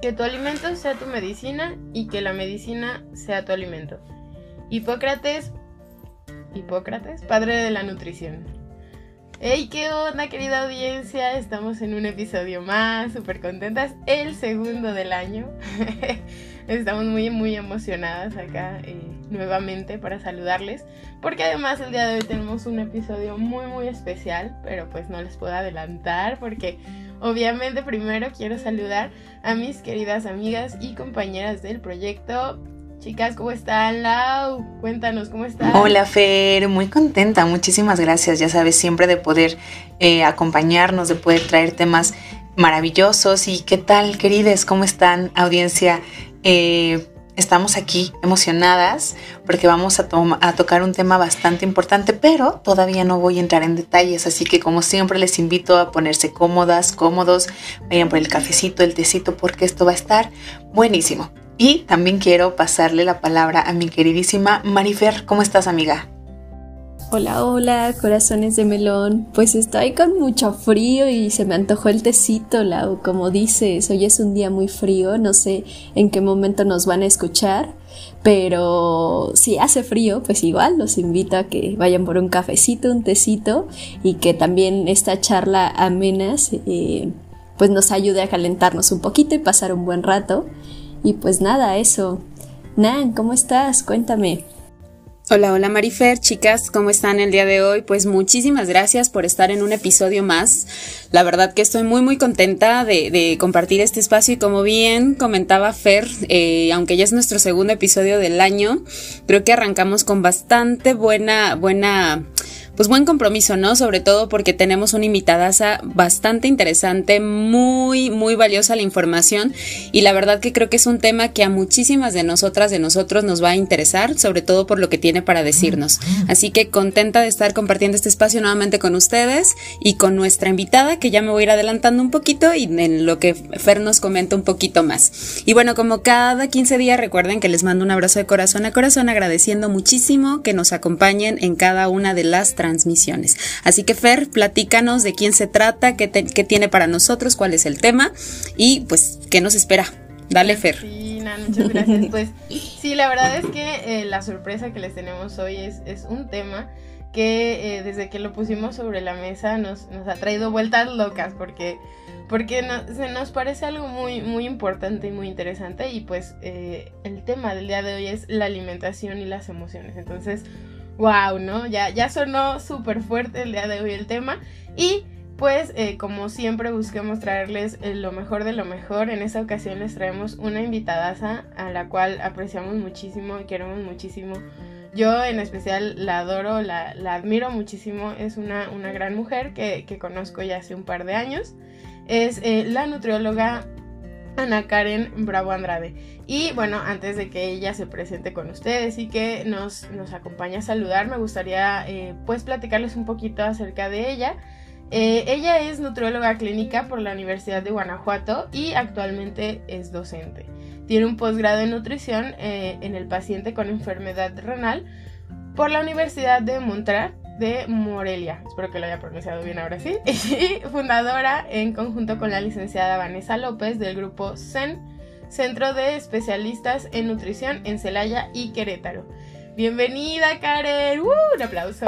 que tu alimento sea tu medicina y que la medicina sea tu alimento. Hipócrates, Hipócrates, padre de la nutrición. Hey, qué onda, querida audiencia. Estamos en un episodio más, súper contentas. El segundo del año. Estamos muy, muy emocionadas acá eh, nuevamente para saludarles. Porque además el día de hoy tenemos un episodio muy, muy especial. Pero pues no les puedo adelantar porque obviamente primero quiero saludar a mis queridas amigas y compañeras del proyecto. Chicas, ¿cómo están? Lau, cuéntanos, ¿cómo están? Hola, Fer, muy contenta, muchísimas gracias, ya sabes, siempre de poder eh, acompañarnos, de poder traer temas maravillosos. ¿Y qué tal, querides? ¿Cómo están, audiencia? Eh, estamos aquí emocionadas porque vamos a, tocar un tema bastante importante, pero todavía no voy a entrar en detalles, así que como siempre les invito a ponerse cómodas, cómodos, vayan por el cafecito, el tecito, porque esto va a estar buenísimo. Y también quiero pasarle la palabra a mi queridísima Marifer. ¿Cómo estás, amiga? Hola, hola, corazones de melón. Pues estoy con mucho frío y se me antojó el tecito, Lau. Como dices, hoy es un día muy frío, no sé en qué momento nos van a escuchar, pero si hace frío, pues igual los invito a que vayan por un cafecito, un tecito y que también esta charla amenas eh, pues nos ayude a calentarnos un poquito y pasar un buen rato. Y pues nada, eso. Nan, ¿cómo estás? Cuéntame. Hola, hola Marifer, chicas, ¿cómo están el día de hoy? Pues muchísimas gracias por estar en un episodio más. La verdad que estoy muy muy contenta de, compartir este espacio y como bien comentaba Fer, eh, aunque ya es nuestro segundo episodio del año, creo que arrancamos con bastante buena, buena pues buen compromiso, ¿no? Sobre todo porque tenemos una invitadaza bastante interesante, muy, muy valiosa la información y la verdad que creo que es un tema que a muchísimas de nosotras, de nosotros nos va a interesar, sobre todo por lo que tiene para decirnos. Así que contenta de estar compartiendo este espacio nuevamente con ustedes y con nuestra invitada, que ya me voy a ir adelantando un poquito y en lo que Fer nos comenta un poquito más. Y bueno, como cada 15 días, recuerden que les mando un abrazo de corazón a corazón, agradeciendo muchísimo que nos acompañen en cada una de las transmisiones transmisiones. Así que Fer, platícanos de quién se trata, qué, tiene para nosotros, cuál es el tema y pues qué nos espera. Dale, Fer. Sí, muchas gracias. Pues sí, la verdad es que eh, la sorpresa que les tenemos hoy es, un tema que eh, desde que lo pusimos sobre la mesa nos, ha traído vueltas locas porque, se nos parece algo muy, muy importante y muy interesante y pues eh, el tema del día de hoy es la alimentación y las emociones. Entonces, wow, ¿no? Ya, ya sonó súper fuerte el día de hoy el tema. Y pues eh, como siempre busquemos traerles eh, lo mejor de lo mejor. En esta ocasión les traemos una invitadaza a la cual apreciamos muchísimo y queremos muchísimo. Yo en especial la adoro, la, admiro muchísimo. Es una, una gran mujer que, conozco ya hace un par de años. Es eh, la nutrióloga Ana Karen Bravo Andrade. Y bueno, antes de que ella se presente con ustedes y que nos, nos acompañe a saludar, me gustaría eh, pues platicarles un poquito acerca de ella. Eh, ella es nutrióloga clínica por la Universidad de Guanajuato y actualmente es docente. Tiene un posgrado en nutrición eh, en el paciente con enfermedad renal por la Universidad de Montreal de Morelia, espero que lo haya pronunciado bien ahora sí, y fundadora en conjunto con la licenciada Vanessa López del grupo CEN, Centro de Especialistas en Nutrición en Celaya y Querétaro. Bienvenida Karen, ¡Uh! un aplauso.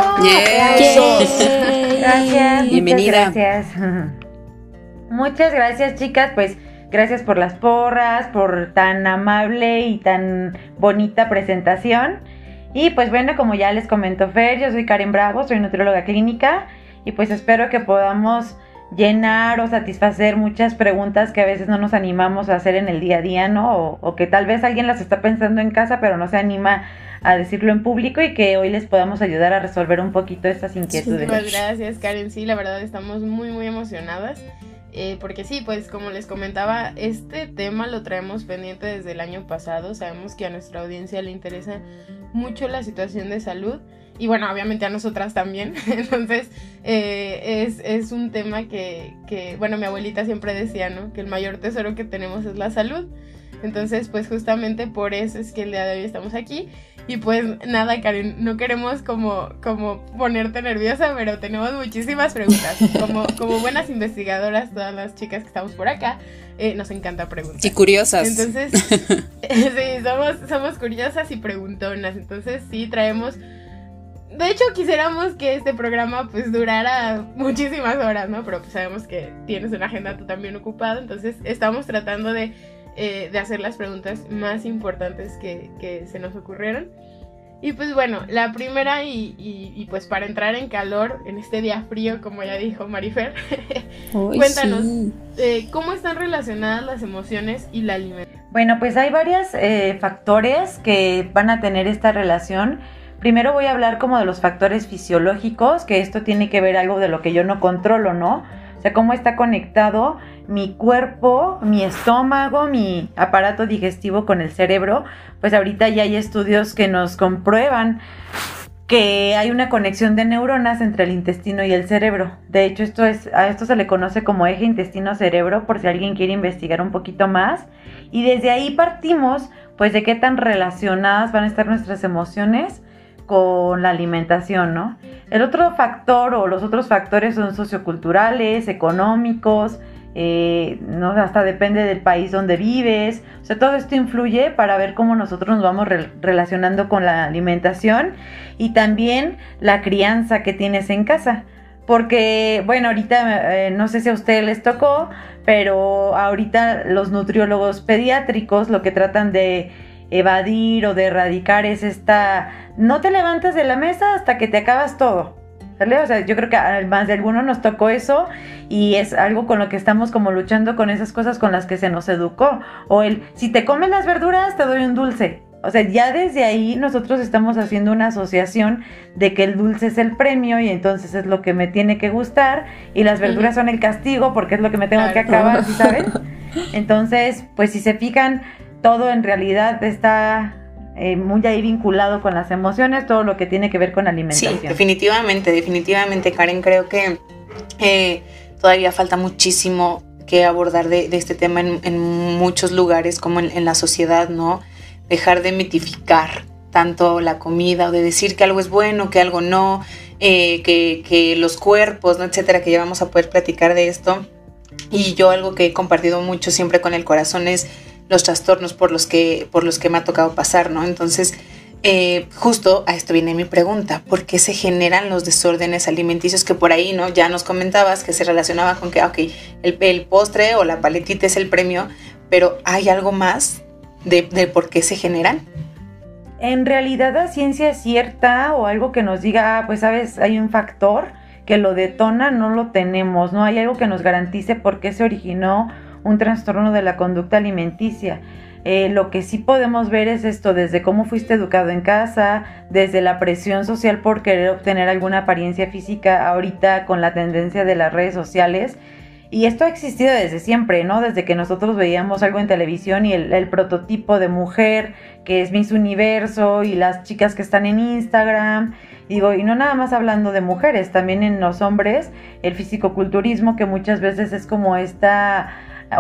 Gracias. Bienvenida. Gracias. Muchas gracias chicas, pues gracias por las porras, por tan amable y tan bonita presentación. Y pues bueno, como ya les comentó Fer, yo soy Karen Bravo, soy nutrióloga clínica y pues espero que podamos llenar o satisfacer muchas preguntas que a veces no nos animamos a hacer en el día a día, ¿no? O, que tal vez alguien las está pensando en casa pero no se anima a decirlo en público y que hoy les podamos ayudar a resolver un poquito estas inquietudes. Muchas gracias Karen, sí, la verdad estamos muy muy emocionadas. Eh, porque sí, pues como les comentaba, este tema lo traemos pendiente desde el año pasado. Sabemos que a nuestra audiencia le interesa mucho la situación de salud y bueno, obviamente a nosotras también. Entonces eh, es, es, un tema que, que, bueno, mi abuelita siempre decía, ¿no? Que el mayor tesoro que tenemos es la salud. Entonces, pues justamente por eso es que el día de hoy estamos aquí. Y pues nada, Karen, no queremos como, como ponerte nerviosa, pero tenemos muchísimas preguntas. Como, como buenas investigadoras, todas las chicas que estamos por acá, eh, nos encanta preguntar. Y curiosas. Entonces, sí, somos, somos curiosas y preguntonas. Entonces, sí, traemos de hecho, quisiéramos que este programa pues durara muchísimas horas, ¿no? Pero pues sabemos que tienes una agenda tú también ocupada, entonces estamos tratando de, eh, hacer las preguntas más importantes que, se nos ocurrieron. Y pues bueno, la primera y, pues para entrar en calor en este día frío, como ya dijo Marifer, cuéntanos, eh, ¿cómo están relacionadas las emociones y la alimentación? Bueno, pues hay varios eh, factores que van a tener esta relación primero voy a hablar como de los factores fisiológicos, que esto tiene que ver algo de lo que yo no controlo, ¿no? O sea, cómo está conectado mi cuerpo, mi estómago, mi aparato digestivo con el cerebro. Pues ahorita ya hay estudios que nos comprueban que hay una conexión de neuronas entre el intestino y el cerebro. De hecho, esto es, a esto se le conoce como eje intestino-cerebro, por si alguien quiere investigar un poquito más. Y desde ahí partimos, pues, de qué tan relacionadas van a estar nuestras emociones con la alimentación, ¿no? El otro factor o los otros factores son socioculturales, económicos, eh, ¿no? hasta depende del país donde vives. O sea, todo esto influye para ver cómo nosotros nos vamos relacionando con la alimentación y también la crianza que tienes en casa. Porque, bueno, ahorita eh, no sé si a ustedes les tocó, pero ahorita los nutriólogos pediátricos lo que tratan de evadir o de erradicar es esta, no te levantes de la mesa hasta que te acabas todo. ¿Sale? O sea, yo creo que más de alguno nos tocó eso y es algo con lo que estamos como luchando con esas cosas con las que se nos educó. O el, si te comes las verduras, te doy un dulce. O sea, ya desde ahí nosotros estamos haciendo una asociación de que el dulce es el premio y entonces es lo que me tiene que gustar y las verduras son el castigo porque es lo que me tengo que acabar, ¿sí saben? Entonces, pues si se fijan, todo en realidad está eh, muy ahí vinculado con las emociones, todo lo que tiene que ver con alimentación. Sí, definitivamente, definitivamente, Karen, creo que eh, todavía falta muchísimo que abordar de, este tema en, muchos lugares, como en, la sociedad, ¿no? Dejar de mitificar tanto la comida o de decir que algo es bueno, que algo no, eh, que, que, los cuerpos, ¿no? etcétera, que ya vamos a poder platicar de esto. Y yo algo que he compartido mucho siempre con el corazón es los trastornos por los que, por los que me ha tocado pasar, ¿no? Entonces, eh, justo a esto viene mi pregunta, ¿por qué se generan los desórdenes alimenticios que por ahí, ¿no? Ya nos comentabas que se relacionaba con que, ok, el, postre o la paletita es el premio, pero ¿hay algo más de, de por qué se generan? En realidad la ciencia es cierta o algo que nos diga, ah, pues sabes, hay un factor que lo detona, no lo tenemos, no hay algo que nos garantice por qué se originó un trastorno de la conducta alimenticia. Eh, lo que sí podemos ver es esto, desde cómo fuiste educado en casa, desde la presión social por querer obtener alguna apariencia física ahorita con la tendencia de las redes sociales. Y esto ha existido desde siempre, ¿no? Desde que nosotros veíamos algo en televisión y el, prototipo de mujer que es Miss Universo y las chicas que están en Instagram. Digo, y no nada más hablando de mujeres, también en los hombres, el fisicoculturismo que muchas veces es como esta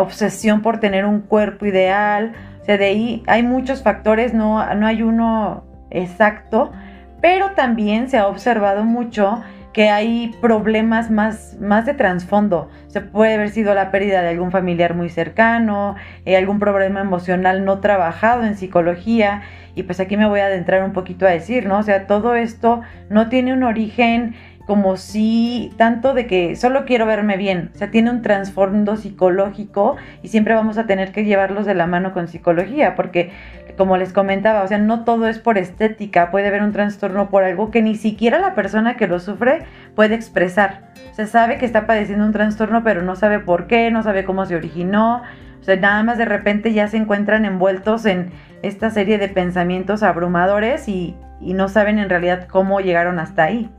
obsesión por tener un cuerpo ideal. O sea, de ahí hay muchos factores, no, no hay uno exacto, pero también se ha observado mucho que hay problemas más, más de trasfondo. Se puede haber sido la pérdida de algún familiar muy cercano, eh, algún problema emocional no trabajado en psicología. Y pues aquí me voy a adentrar un poquito a decir, ¿no? O sea, todo esto no tiene un origen como si tanto de que solo quiero verme bien, o sea, tiene un trasfondo psicológico y siempre vamos a tener que llevarlos de la mano con psicología, porque como les comentaba, o sea, no todo es por estética, puede haber un trastorno por algo que ni siquiera la persona que lo sufre puede expresar. O sea, sabe que está padeciendo un trastorno, pero no sabe por qué, no sabe cómo se originó. O sea, nada más de repente ya se encuentran envueltos en esta serie de pensamientos abrumadores y, y no saben en realidad cómo llegaron hasta ahí.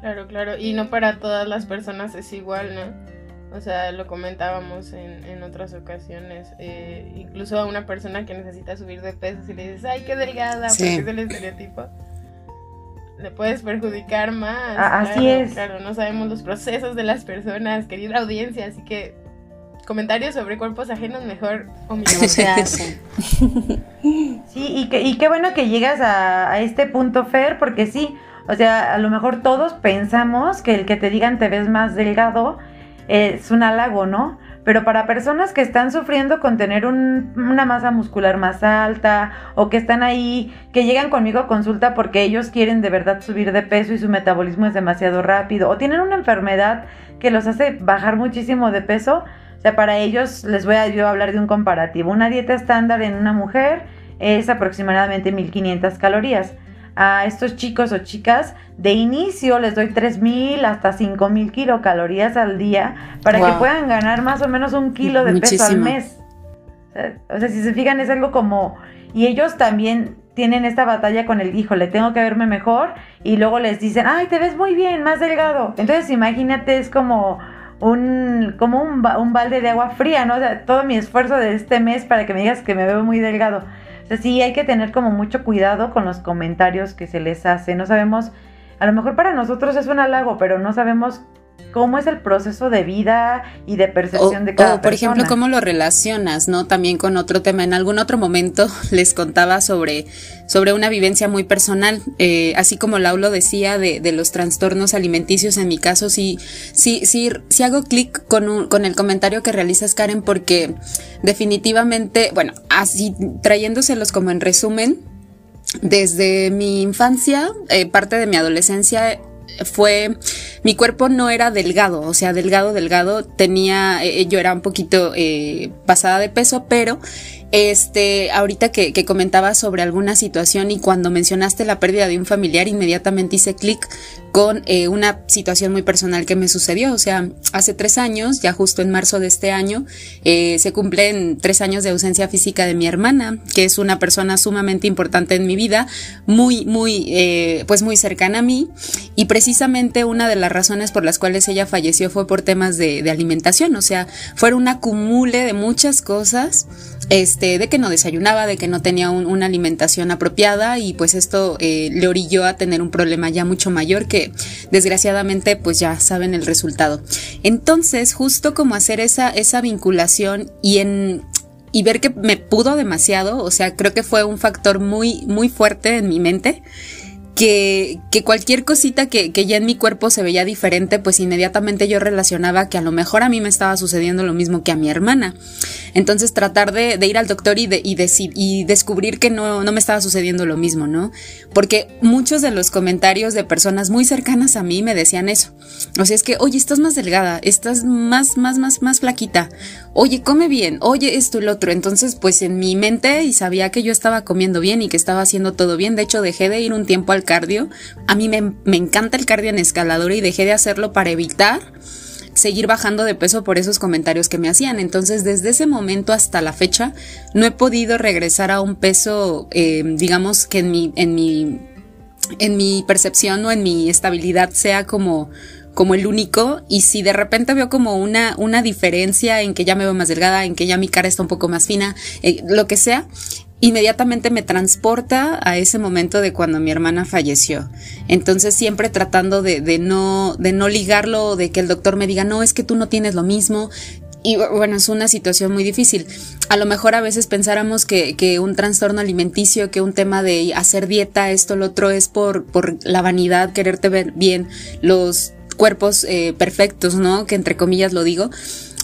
Claro, claro, y no para todas las personas es igual, ¿no? O sea, lo comentábamos en, en otras ocasiones. Eh, incluso a una persona que necesita subir de peso, si le dices, ay, qué delgada, porque es el estereotipo, le puedes perjudicar más. Ah, así es. Claro, no sabemos los procesos de las personas, querida audiencia, así que comentarios sobre cuerpos ajenos, mejor Sí, y, que, y qué bueno que llegas a, a este punto, Fer, porque sí, o sea, a lo mejor todos pensamos que el que te digan te ves más delgado es un halago, ¿no? Pero para personas que están sufriendo con tener una masa muscular más alta o que están ahí, que llegan conmigo a consulta porque ellos quieren de verdad subir de peso y su metabolismo es demasiado rápido o tienen una enfermedad que los hace bajar muchísimo de peso, o sea, para ellos les voy a yo hablar de un comparativo. Una dieta estándar en una mujer es aproximadamente 1500 calorías a estos chicos o chicas, de inicio les doy 3.000 hasta 5.000 kilocalorías al día para que puedan ganar más o menos un kilo de peso al mes. O sea, si se fijan es algo como... Y ellos también tienen esta batalla con el hijo, le tengo que verme mejor y luego les dicen, ay, te ves muy bien, más delgado. Entonces imagínate, es como un, como un, un balde de agua fría, ¿no? O sea, todo mi esfuerzo de este mes para que me digas que me veo muy delgado sí hay que tener como mucho cuidado con los comentarios que se les hace. No sabemos, a lo mejor para nosotros es un halago, pero no sabemos cómo es el proceso de vida y de percepción de cada o, por ejemplo, cómo lo relacionas, ¿no? También con otro tema. En algún otro momento les contaba sobre, sobre una vivencia muy personal, eh, así como Laulo decía de, de, los trastornos alimenticios. En mi caso, sí, sí, sí, sí hago clic con, con el comentario que realizas, Karen, porque definitivamente, bueno, así trayéndoselos como en resumen, desde mi infancia, eh, parte de mi adolescencia, fue, mi cuerpo no era delgado, o sea, delgado, delgado, tenía, eh, yo era un poquito eh, pasada de peso, pero este, ahorita que, que comentaba sobre alguna situación y cuando mencionaste la pérdida de un familiar, inmediatamente hice clic con eh, una situación muy personal que me sucedió. O sea, hace tres años, ya justo en marzo de este año, eh, se cumplen tres años de ausencia física de mi hermana, que es una persona sumamente importante en mi vida, muy, muy, eh, pues muy cercana a mí. Y precisamente una de las razones por las cuales ella falleció fue por temas de, de alimentación. O sea, fueron un acumule de muchas cosas este, de que no desayunaba, de que no tenía una alimentación apropiada y pues esto eh, le orilló a tener un problema ya mucho mayor que desgraciadamente pues ya saben el resultado. Entonces, justo como hacer esa, esa vinculación y en y ver que me pudo demasiado, o sea, creo que fue un factor muy, muy fuerte en mi mente que, cualquier cosita que, ya en mi cuerpo se veía diferente, pues inmediatamente yo relacionaba que a lo mejor a mí me estaba sucediendo lo mismo que a mi hermana. Entonces tratar de, ir al doctor y, de, descubrir que no, no me estaba sucediendo lo mismo, ¿no? Porque muchos de los comentarios de personas muy cercanas a mí me decían eso. O sea, es que, oye, estás más delgada, estás más, más, más, más flaquita. Oye, come bien, oye, esto y lo otro. Entonces, pues en mi mente y sabía que yo estaba comiendo bien y que estaba haciendo todo bien. De hecho, dejé de ir un tiempo al cardio. A mí me, me encanta el cardio en escaladora y dejé de hacerlo para evitar seguir bajando de peso por esos comentarios que me hacían. Entonces, desde ese momento hasta la fecha, no he podido regresar a un peso, eh, digamos que en mi, en mi, en mi percepción o en mi estabilidad sea como como el único y si de repente veo como una, una diferencia en que ya me veo más delgada, en que ya mi cara está un poco más fina, eh, lo que sea, inmediatamente me transporta a ese momento de cuando mi hermana falleció. Entonces siempre tratando de, no, ligarlo, de que el doctor me diga, no, es que tú no tienes lo mismo. Y bueno, es una situación muy difícil. A lo mejor a veces pensáramos que, un trastorno alimenticio, que un tema de hacer dieta, esto, lo otro, es por, por la vanidad, quererte ver bien, los cuerpos eh, perfectos, ¿no? Que entre comillas lo digo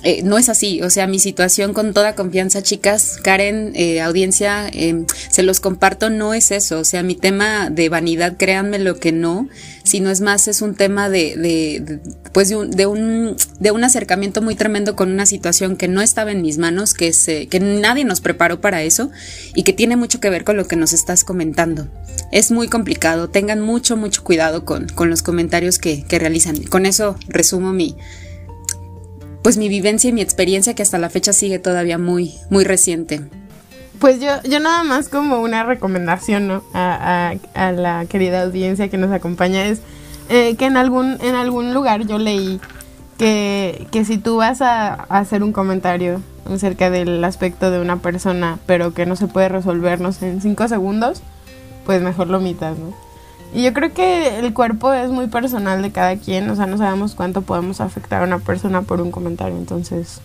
eh, no es así. O sea, mi situación con toda confianza, chicas, Karen, eh, audiencia, eh, se los comparto, no es eso. O sea, mi tema de vanidad, créanme lo que no, sino es más, es un tema de, de, pues de un, de un, de un acercamiento muy tremendo con una situación que no estaba en mis manos, que, se, que nadie nos preparó para eso y que tiene mucho que ver con lo que nos estás comentando. Es muy complicado, tengan mucho, mucho cuidado con, con los comentarios que, que realizan. Con eso resumo mi, pues mi vivencia y mi experiencia que hasta la fecha sigue todavía muy, muy reciente. Pues yo, yo nada más como una recomendación, ¿no? A, a, la querida audiencia que nos acompaña es eh, que en algún, en algún lugar yo leí que, que si tú vas a, hacer un comentario acerca del aspecto de una persona, pero que no se puede resolvernos en cinco segundos, pues mejor lo omitas, ¿no? Y yo creo que el cuerpo es muy personal de cada quien, o sea, no sabemos cuánto podemos afectar a una persona por un comentario, entonces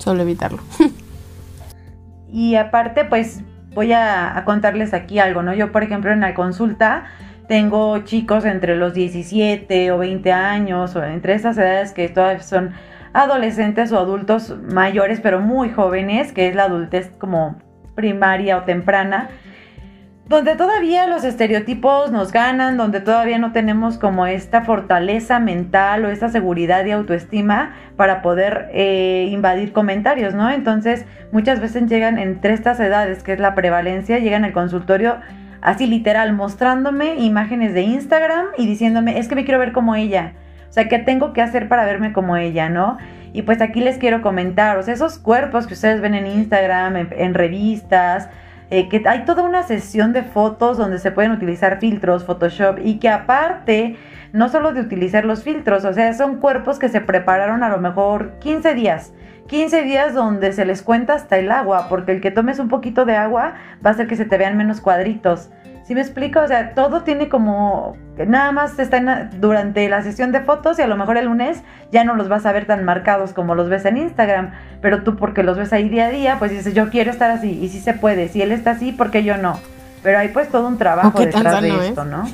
Solo evitarlo. y aparte, pues voy a, contarles aquí algo, ¿no? Yo, por ejemplo, en la consulta tengo chicos entre los 17 o 20 años, o entre esas edades que todavía son adolescentes o adultos mayores, pero muy jóvenes, que es la adultez como primaria o temprana, donde todavía los estereotipos nos ganan, donde todavía no tenemos como esta fortaleza mental o esta seguridad y autoestima para poder eh, invadir comentarios, ¿no? Entonces muchas veces llegan entre estas edades, que es la prevalencia, llegan al consultorio así literal, mostrándome imágenes de Instagram y diciéndome, es que me quiero ver como ella. O sea, ¿qué tengo que hacer para verme como ella, no? Y pues aquí les quiero comentar, o sea, esos cuerpos que ustedes ven en Instagram, en revistas, eh, que hay toda una sesión de fotos donde se pueden utilizar filtros, Photoshop, y que aparte, no solo de utilizar los filtros, o sea, son cuerpos que se prepararon a lo mejor 15 días. 15 días donde se les cuenta hasta el agua, porque el que tomes un poquito de agua va a hacer que se te vean menos cuadritos. ¿Sí me explico? O sea, todo tiene como. Nada más está durante la sesión de fotos y a lo mejor el lunes ya no los vas a ver tan marcados como los ves en Instagram. Pero tú, porque los ves ahí día a día, pues dices, yo quiero estar así. Y sí se puede. Si él está así, ¿por qué yo no? Pero hay pues todo un trabajo detrás de esto, ¿no?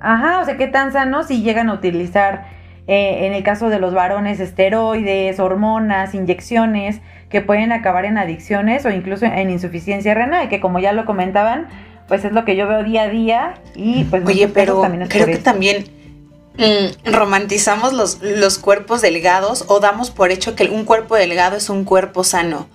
Ajá, o sea, qué tan sano si llegan a utilizar, eh, en el caso de los varones, esteroides, hormonas, inyecciones que pueden acabar en adicciones o incluso en insuficiencia renal, que como ya lo comentaban, pues es lo que yo veo día a día y pues Oye, pero creo que también mm, romantizamos los, los cuerpos delgados o damos por hecho que un cuerpo delgado es un cuerpo sano,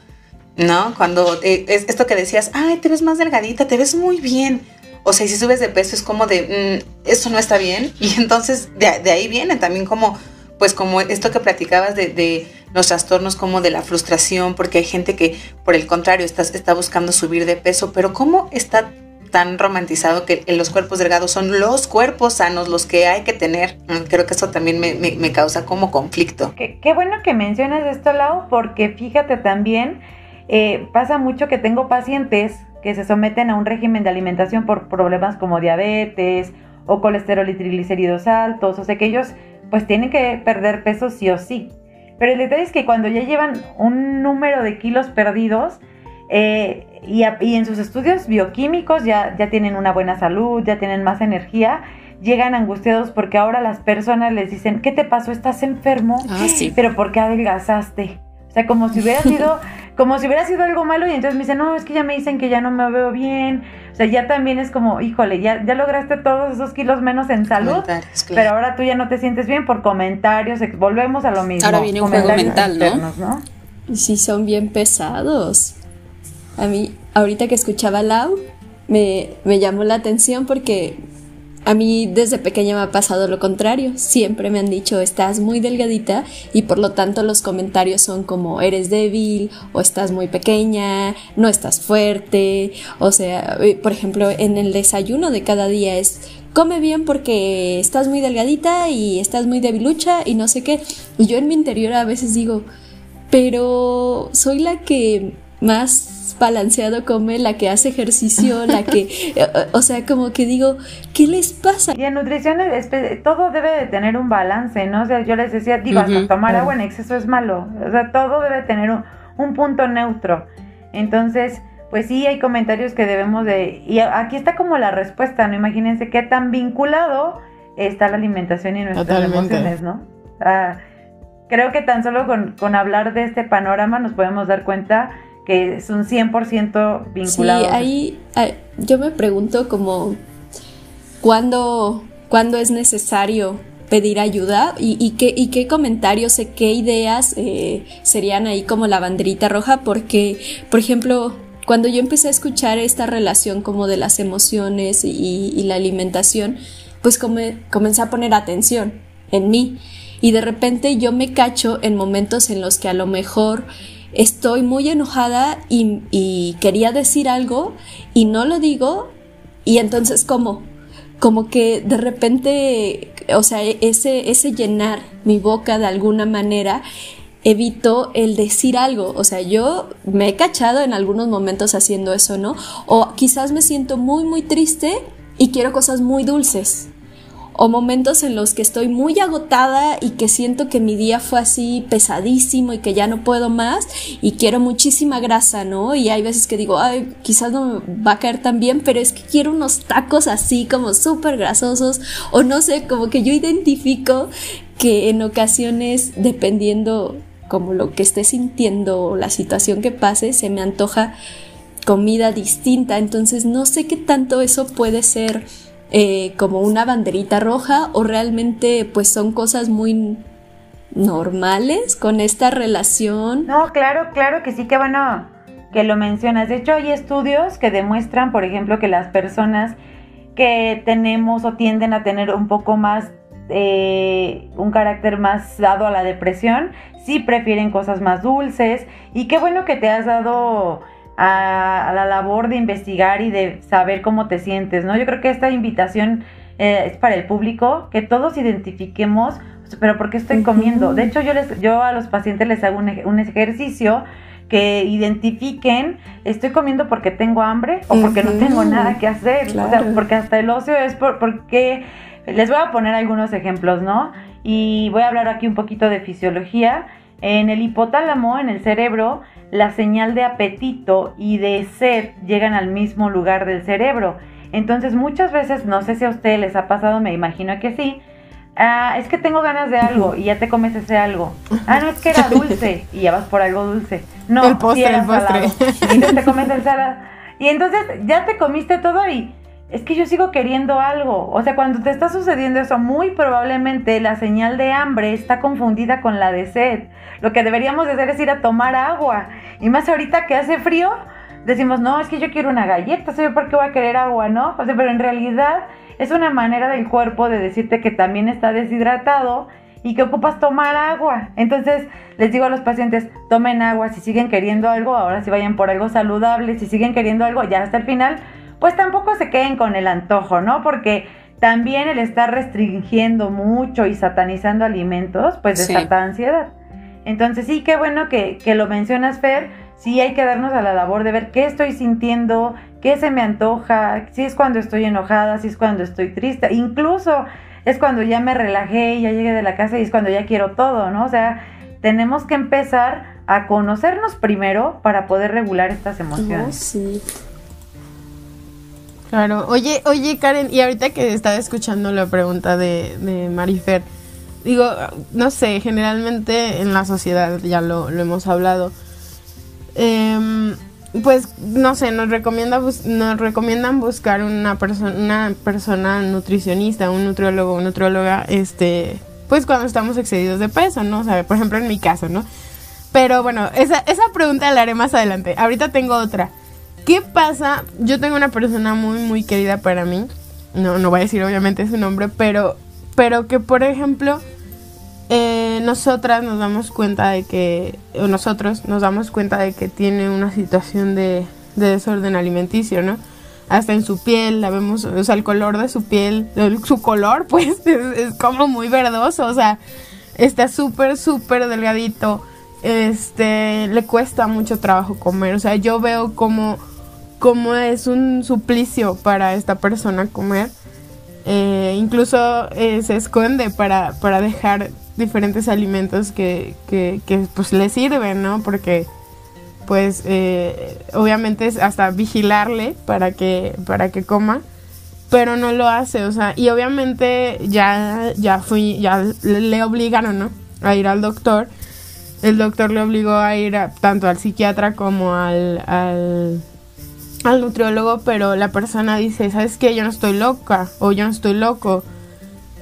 ¿no? Cuando eh, es esto que decías, ay, te ves más delgadita, te ves muy bien. O sea, si subes de peso es como de, mm, eso no está bien. Y entonces de, de ahí viene también como pues como esto que platicabas de, los trastornos como de la frustración, porque hay gente que por el contrario está, está buscando subir de peso, pero ¿cómo está tan romantizado que los cuerpos delgados son los cuerpos sanos, los que hay que tener? Mm, creo que eso también me, causa como conflicto. Qué, bueno que mencionas esto, Lau, porque fíjate también, eh, pasa mucho que tengo pacientes que se someten a un régimen de alimentación por problemas como diabetes o colesterol y triglicéridos altos, o sea que ellos pues tienen que perder peso sí o sí. Pero el detalle es que cuando ya llevan un número de kilos perdidos eh, y, en sus estudios bioquímicos ya, ya tienen una buena salud, ya tienen más energía, llegan angustiados porque ahora las personas les dicen, ¿qué te pasó? ¿Estás enfermo? Ah, sí. Pero ¿por qué adelgazaste? O sea, como si hubiera sido como si hubiera sido algo malo y entonces me dicen, no, es que ya me dicen que ya no me veo bien. O sea, ya también es como, híjole, ya, ya lograste todos esos kilos menos en salud, pero ahora tú ya no te sientes bien por comentarios, volvemos a lo mismo. Ahora viene un juego mental, ¿no? Sí, son bien pesados. A mí, ahorita que escuchaba Lau, me, me llamó la atención porque a mí desde pequeña me ha pasado lo contrario. Siempre me han dicho estás muy delgadita y por lo tanto los comentarios son como eres débil o estás muy pequeña, no estás fuerte. O sea, eh, por ejemplo, en el desayuno de cada día es come bien porque estás muy delgadita y estás muy debilucha y no sé qué. Y yo en mi interior a veces digo, pero soy la que más balanceado come, la que hace ejercicio, la que, o sea, como que digo, ¿qué les pasa? Y en nutrición todo debe de tener un balance, ¿no? O sea, yo les decía, digo, tomar agua en exceso es malo, o sea, todo debe tener un, punto neutro. Entonces, pues sí, hay comentarios que debemos de, y aquí está como la respuesta, ¿no? Imagínense qué tan vinculado está la alimentación y nuestras emociones, ¿no? creo que tan solo con, con hablar de este panorama nos podemos dar cuenta que es un 100% vinculado. Sí, ahí, yo me pregunto como cuándo, cuándo es necesario pedir ayuda y, qué, y qué comentarios, qué ideas eh, serían ahí como la banderita roja, porque, por ejemplo, cuando yo empecé a escuchar esta relación como de las emociones y, la alimentación, pues comencé a poner atención en mí. Y de repente yo me cacho en momentos en los que a lo mejor estoy muy enojada y, quería decir algo y no lo digo y entonces como como que de repente o sea ese ese llenar mi boca de alguna manera evito el decir algo. O sea yo me he cachado en algunos momentos haciendo eso no o quizás me siento muy muy triste y quiero cosas muy dulces o momentos en los que estoy muy agotada y que siento que mi día fue así pesadísimo y que ya no puedo más y quiero muchísima grasa, ¿no? Y hay veces que digo, ay, quizás no me va a caer tan bien, pero es que quiero unos tacos así como súper grasosos o no sé, como que yo identifico que en ocasiones, dependiendo como lo que esté sintiendo o la situación que pase, se me antoja comida distinta, entonces no sé qué tanto eso puede ser eh, como una banderita roja o realmente pues son cosas muy normales con esta relación. No, claro, claro que sí, que bueno que lo mencionas. De hecho, hay estudios que demuestran, por ejemplo, que las personas que tenemos o tienden a tener un poco más, eh, un carácter más dado a la depresión, sí prefieren cosas más dulces. Y qué bueno que te has dado a, la labor de investigar y de saber cómo te sientes, ¿no? Yo creo que esta invitación eh, es para el público, que todos identifiquemos, pero ¿por qué estoy comiendo? De hecho, yo, les, yo a los pacientes les hago un, ejercicio que identifiquen, estoy comiendo porque tengo hambre o porque no tengo nada que hacer, o sea, porque hasta el ocio es por, porque, les voy a poner algunos ejemplos, ¿no? Y voy a hablar aquí un poquito de fisiología. En el hipotálamo, en el cerebro, la señal de apetito y de sed llegan al mismo lugar del cerebro. Entonces muchas veces, no sé si a ustedes les ha pasado, me imagino que sí, ah, es que tengo ganas de algo y ya te comes ese algo. Ah, no, es que era dulce y ya vas por algo dulce. No, el postre, el postre. Y entonces te comes el salado. Y entonces ya te comiste todo y es que yo sigo queriendo algo. O sea, cuando te está sucediendo eso, muy probablemente la señal de hambre está confundida con la de sed. Lo que deberíamos hacer es ir a tomar agua. Y más ahorita que hace frío, decimos, no, es que yo quiero una galleta, ¿sabes por qué voy a querer agua, no? O sea, pero en realidad es una manera del cuerpo de decirte que también está deshidratado y que ocupas tomar agua. Entonces, les digo a los pacientes, tomen agua, si siguen queriendo algo, ahora si vayan por algo saludable, si siguen queriendo algo, ya hasta el final pues tampoco se queden con el antojo, ¿no? Porque también el estar restringiendo mucho y satanizando alimentos, pues desata ansiedad. Entonces sí, qué bueno que, que lo mencionas, Fer. Sí hay que darnos a la labor de ver qué estoy sintiendo, qué se me antoja, si es cuando estoy enojada, si es cuando estoy triste, incluso es cuando ya me relajé, ya llegué de la casa y es cuando ya quiero todo, ¿no? O sea, tenemos que empezar a conocernos primero para poder regular estas emociones. sí. Claro, oye, oye Karen, y ahorita que estaba escuchando la pregunta de, de Marifer, digo, no sé, generalmente en la sociedad ya lo, hemos hablado, em, pues no sé, nos recomienda nos recomiendan buscar una persona una persona nutricionista, un nutriólogo, una nutrióloga, este, pues cuando estamos excedidos de peso, ¿no? O sea, por ejemplo en mi caso, ¿no? Pero bueno, esa, esa pregunta la haré más adelante. Ahorita tengo otra. ¿Qué pasa? Yo tengo una persona muy, muy querida para mí. No, no voy a decir obviamente su nombre, pero, pero que por ejemplo, eh, nosotras nos damos cuenta de que, o nosotros nos damos cuenta de que tiene una situación de, desorden alimenticio, ¿no? Hasta en su piel, la vemos, o sea, el color de su piel, su color, pues, es, es como muy verdoso, o sea, está súper, súper delgadito. Este, le cuesta mucho trabajo comer, o sea, yo veo como cómo es un suplicio para esta persona comer. Eh, incluso eh, se esconde para, para dejar diferentes alimentos que, que, pues le sirven, ¿no? Porque pues eh, obviamente es hasta vigilarle para que, para que coma, pero no lo hace, o sea, y obviamente ya, ya fui, ya le obligaron, ¿no? A ir al doctor. El doctor le obligó a ir tanto al psiquiatra como al al nutriólogo, pero la persona dice, ¿sabes qué? Yo no estoy loca o yo no estoy loco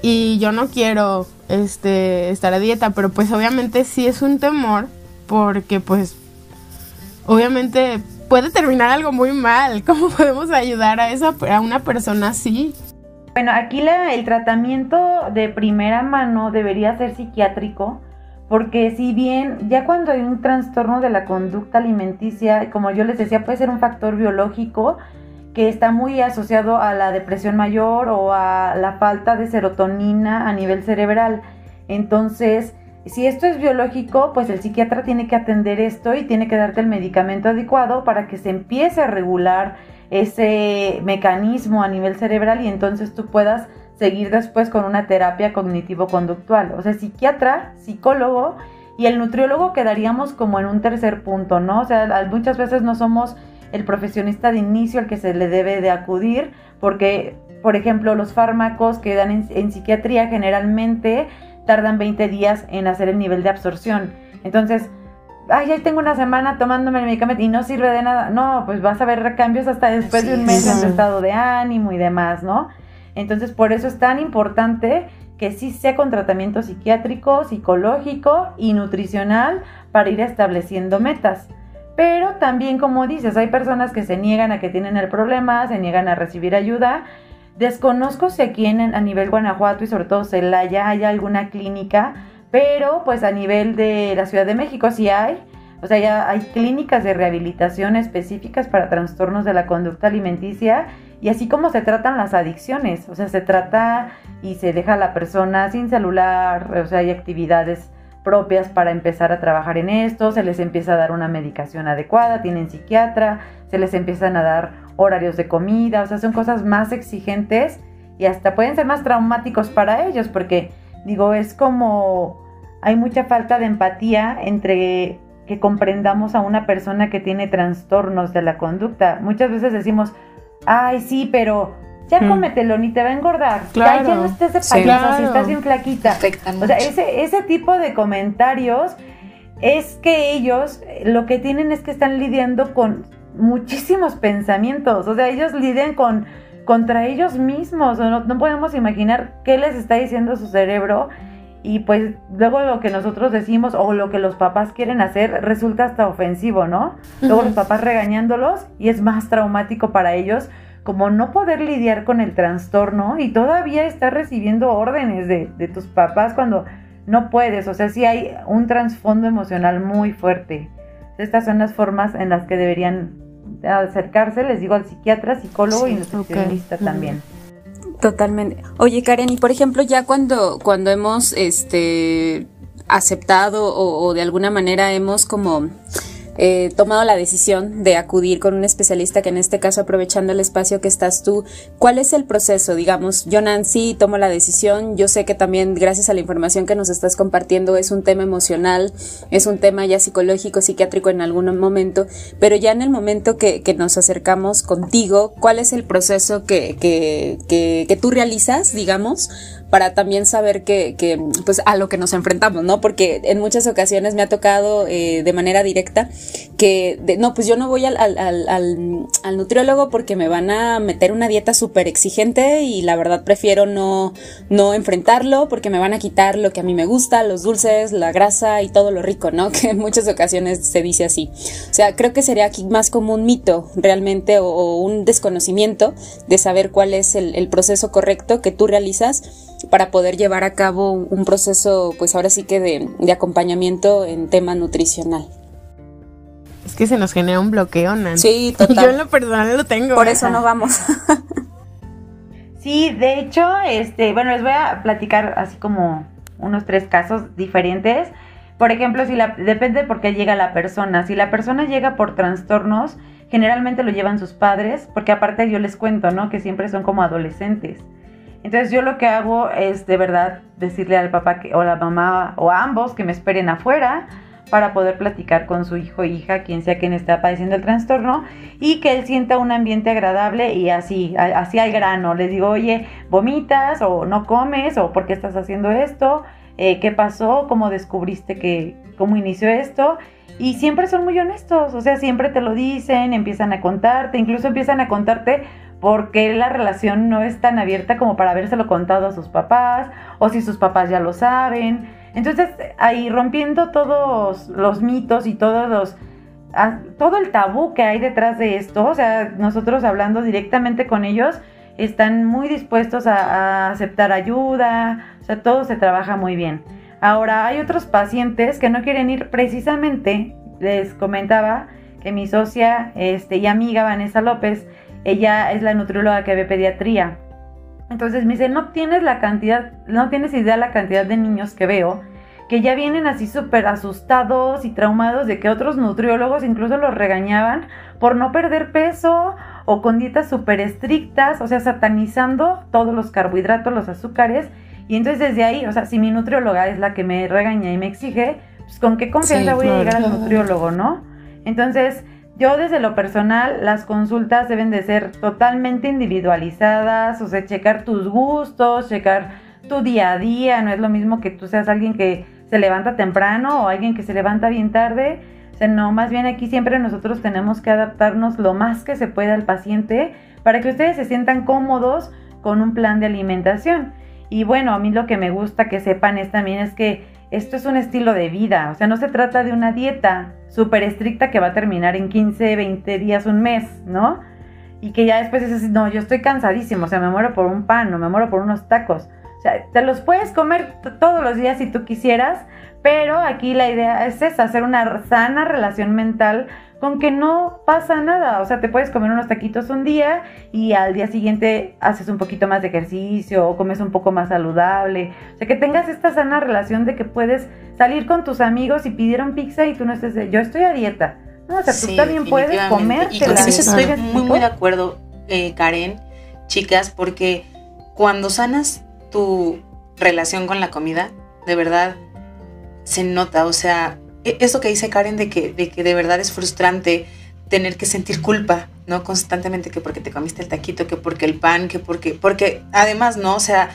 y yo no quiero este estar a dieta, pero pues obviamente sí es un temor porque pues obviamente puede terminar algo muy mal. ¿Cómo podemos ayudar a esa a una persona así? Bueno, aquí la, el tratamiento de primera mano debería ser psiquiátrico porque si bien ya cuando hay un trastorno de la conducta alimenticia, como yo les decía, puede ser un factor biológico que está muy asociado a la depresión mayor o a la falta de serotonina a nivel cerebral. Entonces, si esto es biológico, pues el psiquiatra tiene que atender esto y tiene que darte el medicamento adecuado para que se empiece a regular ese mecanismo a nivel cerebral y entonces tú puedas seguir después con una terapia cognitivo-conductual. O sea, psiquiatra, psicólogo y el nutriólogo quedaríamos como en un tercer punto, ¿no? O sea, muchas veces no somos el profesionista de inicio al que se le debe de acudir, porque, por ejemplo, los fármacos que dan en, en psiquiatría generalmente tardan 20 días en hacer el nivel de absorción. Entonces, ay, ya tengo una semana tomándome el medicamento y no sirve de nada. No, pues vas a ver cambios hasta después de un mes en tu estado de ánimo y demás, ¿no? Entonces, por eso es tan importante que sí sea con tratamiento psiquiátrico, psicológico y nutricional para ir estableciendo metas. Pero también, como dices, hay personas que se niegan a que tienen el problema, se niegan a recibir ayuda. Desconozco si aquí en, a nivel Guanajuato y sobre todo Celaya hay alguna clínica pero pues a nivel de la Ciudad de México sí hay. O sea, ya hay clínicas de rehabilitación específicas para trastornos de la conducta alimenticia y así como se tratan las adicciones. O sea, se trata y se deja a la persona sin celular, o sea, hay actividades propias para empezar a trabajar en esto, se les empieza a dar una medicación adecuada, tienen psiquiatra, se les empiezan a dar horarios de comida, o sea, son cosas más exigentes y hasta pueden ser más traumáticos para ellos porque digo, es como hay mucha falta de empatía entre que comprendamos a una persona que tiene trastornos de la conducta. Muchas veces decimos, ay, sí, pero ya hmm. cómetelo, ni te va a engordar. Ya, no estés de payaso, si estás bien flaquita. O sea, ese, ese tipo de comentarios es que ellos lo que tienen es que están lidiando con muchísimos pensamientos. O sea, ellos lidian con contra ellos mismos. no, no podemos imaginar qué les está diciendo su cerebro y pues luego lo que nosotros decimos o lo que los papás quieren hacer resulta hasta ofensivo, ¿no? Luego los papás regañándolos y es más traumático para ellos como no poder lidiar con el trastorno y todavía estar recibiendo órdenes de, de tus papás cuando no puedes, o sea, sí hay un trasfondo emocional muy fuerte. Estas son las formas en las que deberían acercarse, les digo, al psiquiatra, psicólogo y nutricionista también. Totalmente. Oye, Karen, y por ejemplo, ya cuando, cuando hemos este aceptado o, o de alguna manera hemos como eh, tomado la decisión de acudir con un especialista que en este caso aprovechando el espacio que estás tú, ¿cuál es el proceso? Digamos, yo Nancy tomo la decisión, yo sé que también gracias a la información que nos estás compartiendo es un tema emocional, es un tema ya psicológico, psiquiátrico en algún momento, pero ya en el momento que, nos acercamos contigo, ¿cuál es el proceso que, que, que, que tú realizas, digamos, para también saber que, que, pues a lo que nos enfrentamos, ¿no? Porque en muchas ocasiones me ha tocado eh, de manera directa que, no, pues yo no voy al, al, al, al, nutriólogo porque me van a meter una dieta súper exigente y la verdad prefiero no, no enfrentarlo porque me van a quitar lo que a mí me gusta, los dulces, la grasa y todo lo rico, ¿no? Que en muchas ocasiones se dice así. O sea, creo que sería aquí más como un mito realmente o, un desconocimiento de saber cuál es el, el proceso correcto que tú realizas para poder llevar a cabo un proceso, pues ahora sí que de, acompañamiento en tema nutricional. Es que se nos genera un bloqueo, Nancy. Sí, total. Yo en lo personal lo tengo. Por eso no vamos. sí, de hecho, este, bueno, les voy a platicar así como unos tres casos diferentes. Por ejemplo, si la, depende por qué llega la persona. Si la persona llega por trastornos, generalmente lo llevan sus padres, porque aparte yo les cuento, ¿no? Que siempre son como adolescentes. Entonces yo lo que hago es de verdad decirle al papá que, o a la mamá o a ambos que me esperen afuera para poder platicar con su hijo hija, quien sea quien está padeciendo el trastorno, y que él sienta un ambiente agradable y así, así al grano. Le digo, oye, vomitas o no comes o por qué estás haciendo esto, eh, qué pasó, cómo descubriste que, cómo inició esto. Y siempre son muy honestos, o sea, siempre te lo dicen, empiezan a contarte, incluso empiezan a contarte porque la relación no es tan abierta como para habérselo contado a sus papás o si sus papás ya lo saben. Entonces, ahí rompiendo todos los mitos y todos los ah, todo el tabú que hay detrás de esto, o sea, nosotros hablando directamente con ellos, están muy dispuestos a, aceptar ayuda, o sea, todo se trabaja muy bien. Ahora, hay otros pacientes que no quieren ir precisamente, les comentaba que mi socia este, y amiga Vanessa López ella es la nutrióloga que ve pediatría. Entonces me dice, no tienes la cantidad, no tienes idea la cantidad de niños que veo que ya vienen así súper asustados y traumados de que otros nutriólogos incluso los regañaban por no perder peso o con dietas súper estrictas, o sea, satanizando todos los carbohidratos, los azúcares. Y entonces desde ahí, o sea, si mi nutrióloga es la que me regaña y me exige, pues con qué confianza voy a llegar al nutriólogo, ¿no? Entonces, yo desde lo personal, las consultas deben de ser totalmente individualizadas, o sea, checar tus gustos, checar tu día a día, no es lo mismo que tú seas alguien que se levanta temprano o alguien que se levanta bien tarde, o sea, no, más bien aquí siempre nosotros tenemos que adaptarnos lo más que se pueda al paciente para que ustedes se sientan cómodos con un plan de alimentación. Y bueno, a mí lo que me gusta que sepan es también es que esto es un estilo de vida, o sea, no se trata de una dieta súper estricta que va a terminar en 15, 20 días, un mes, ¿no? Y que ya después dices, no, yo estoy cansadísimo, o sea, me muero por un pan o me muero por unos tacos. O sea, te los puedes comer todos los días si tú quisieras, pero aquí la idea es hacer una sana relación mental con que no pasa nada. O sea, te puedes comer unos taquitos un día y al día siguiente haces un poquito más de ejercicio o comes un poco más saludable. O sea, que tengas esta sana relación de que puedes salir con tus amigos y pidieron pizza y tú no estés de, yo estoy a dieta. No, o sea, tú también puedes comer. Y con eso estoy muy, muy de acuerdo, eh, Karen, chicas, porque cuando sanas tu relación con la comida, de verdad, se nota. O sea, eso que dice Karen de que, de que de verdad es frustrante tener que sentir culpa, ¿no? Constantemente que porque te comiste el taquito, que porque el pan, que porque, porque además, ¿no? O sea,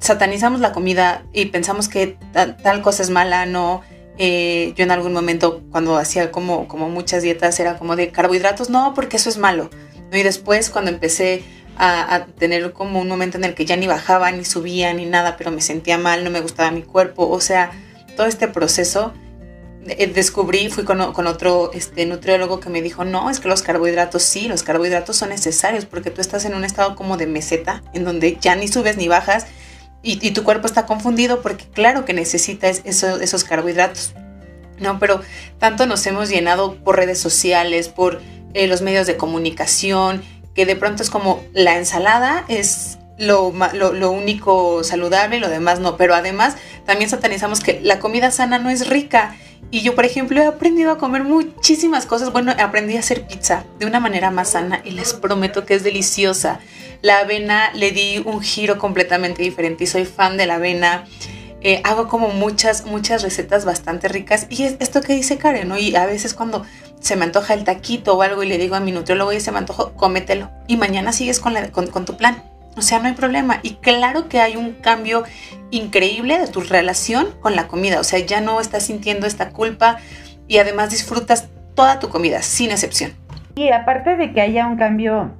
satanizamos la comida y pensamos que tal, cosa es mala, ¿no? Eh, yo en algún momento cuando hacía como, como muchas dietas era como de carbohidratos, no, porque eso es malo. Y después cuando empecé a, tener como un momento en el que ya ni bajaba, ni subía, ni nada, pero me sentía mal, no me gustaba mi cuerpo, o sea, todo este proceso descubrí, fui con, otro este, nutriólogo que me dijo, no, es que los carbohidratos sí, los carbohidratos son necesarios porque tú estás en un estado como de meseta, en donde ya ni subes ni bajas y, tu cuerpo está confundido porque claro que necesitas esos carbohidratos, ¿no? Pero tanto nos hemos llenado por redes sociales, por eh, los medios de comunicación, que de pronto es como la ensalada es lo, lo, único saludable y lo demás no, pero además también satanizamos que la comida sana no es rica y yo, por ejemplo, he aprendido a comer muchísimas cosas. Bueno, aprendí a hacer pizza de una manera más sana y les prometo que es deliciosa. La avena le di un giro completamente diferente y soy fan de la avena. Eh, hago como muchas, muchas recetas bastante ricas. Y es esto que dice Karen, ¿no? Y a veces cuando se me antoja el taquito o algo y le digo a mi nutriólogo y se me antojo, cómetelo. Y mañana sigues con, con tu plan. O sea, no hay problema. Y claro que hay un cambio increíble de tu relación con la comida. O sea, ya no estás sintiendo esta culpa y además disfrutas toda tu comida, sin excepción. Y aparte de que haya un cambio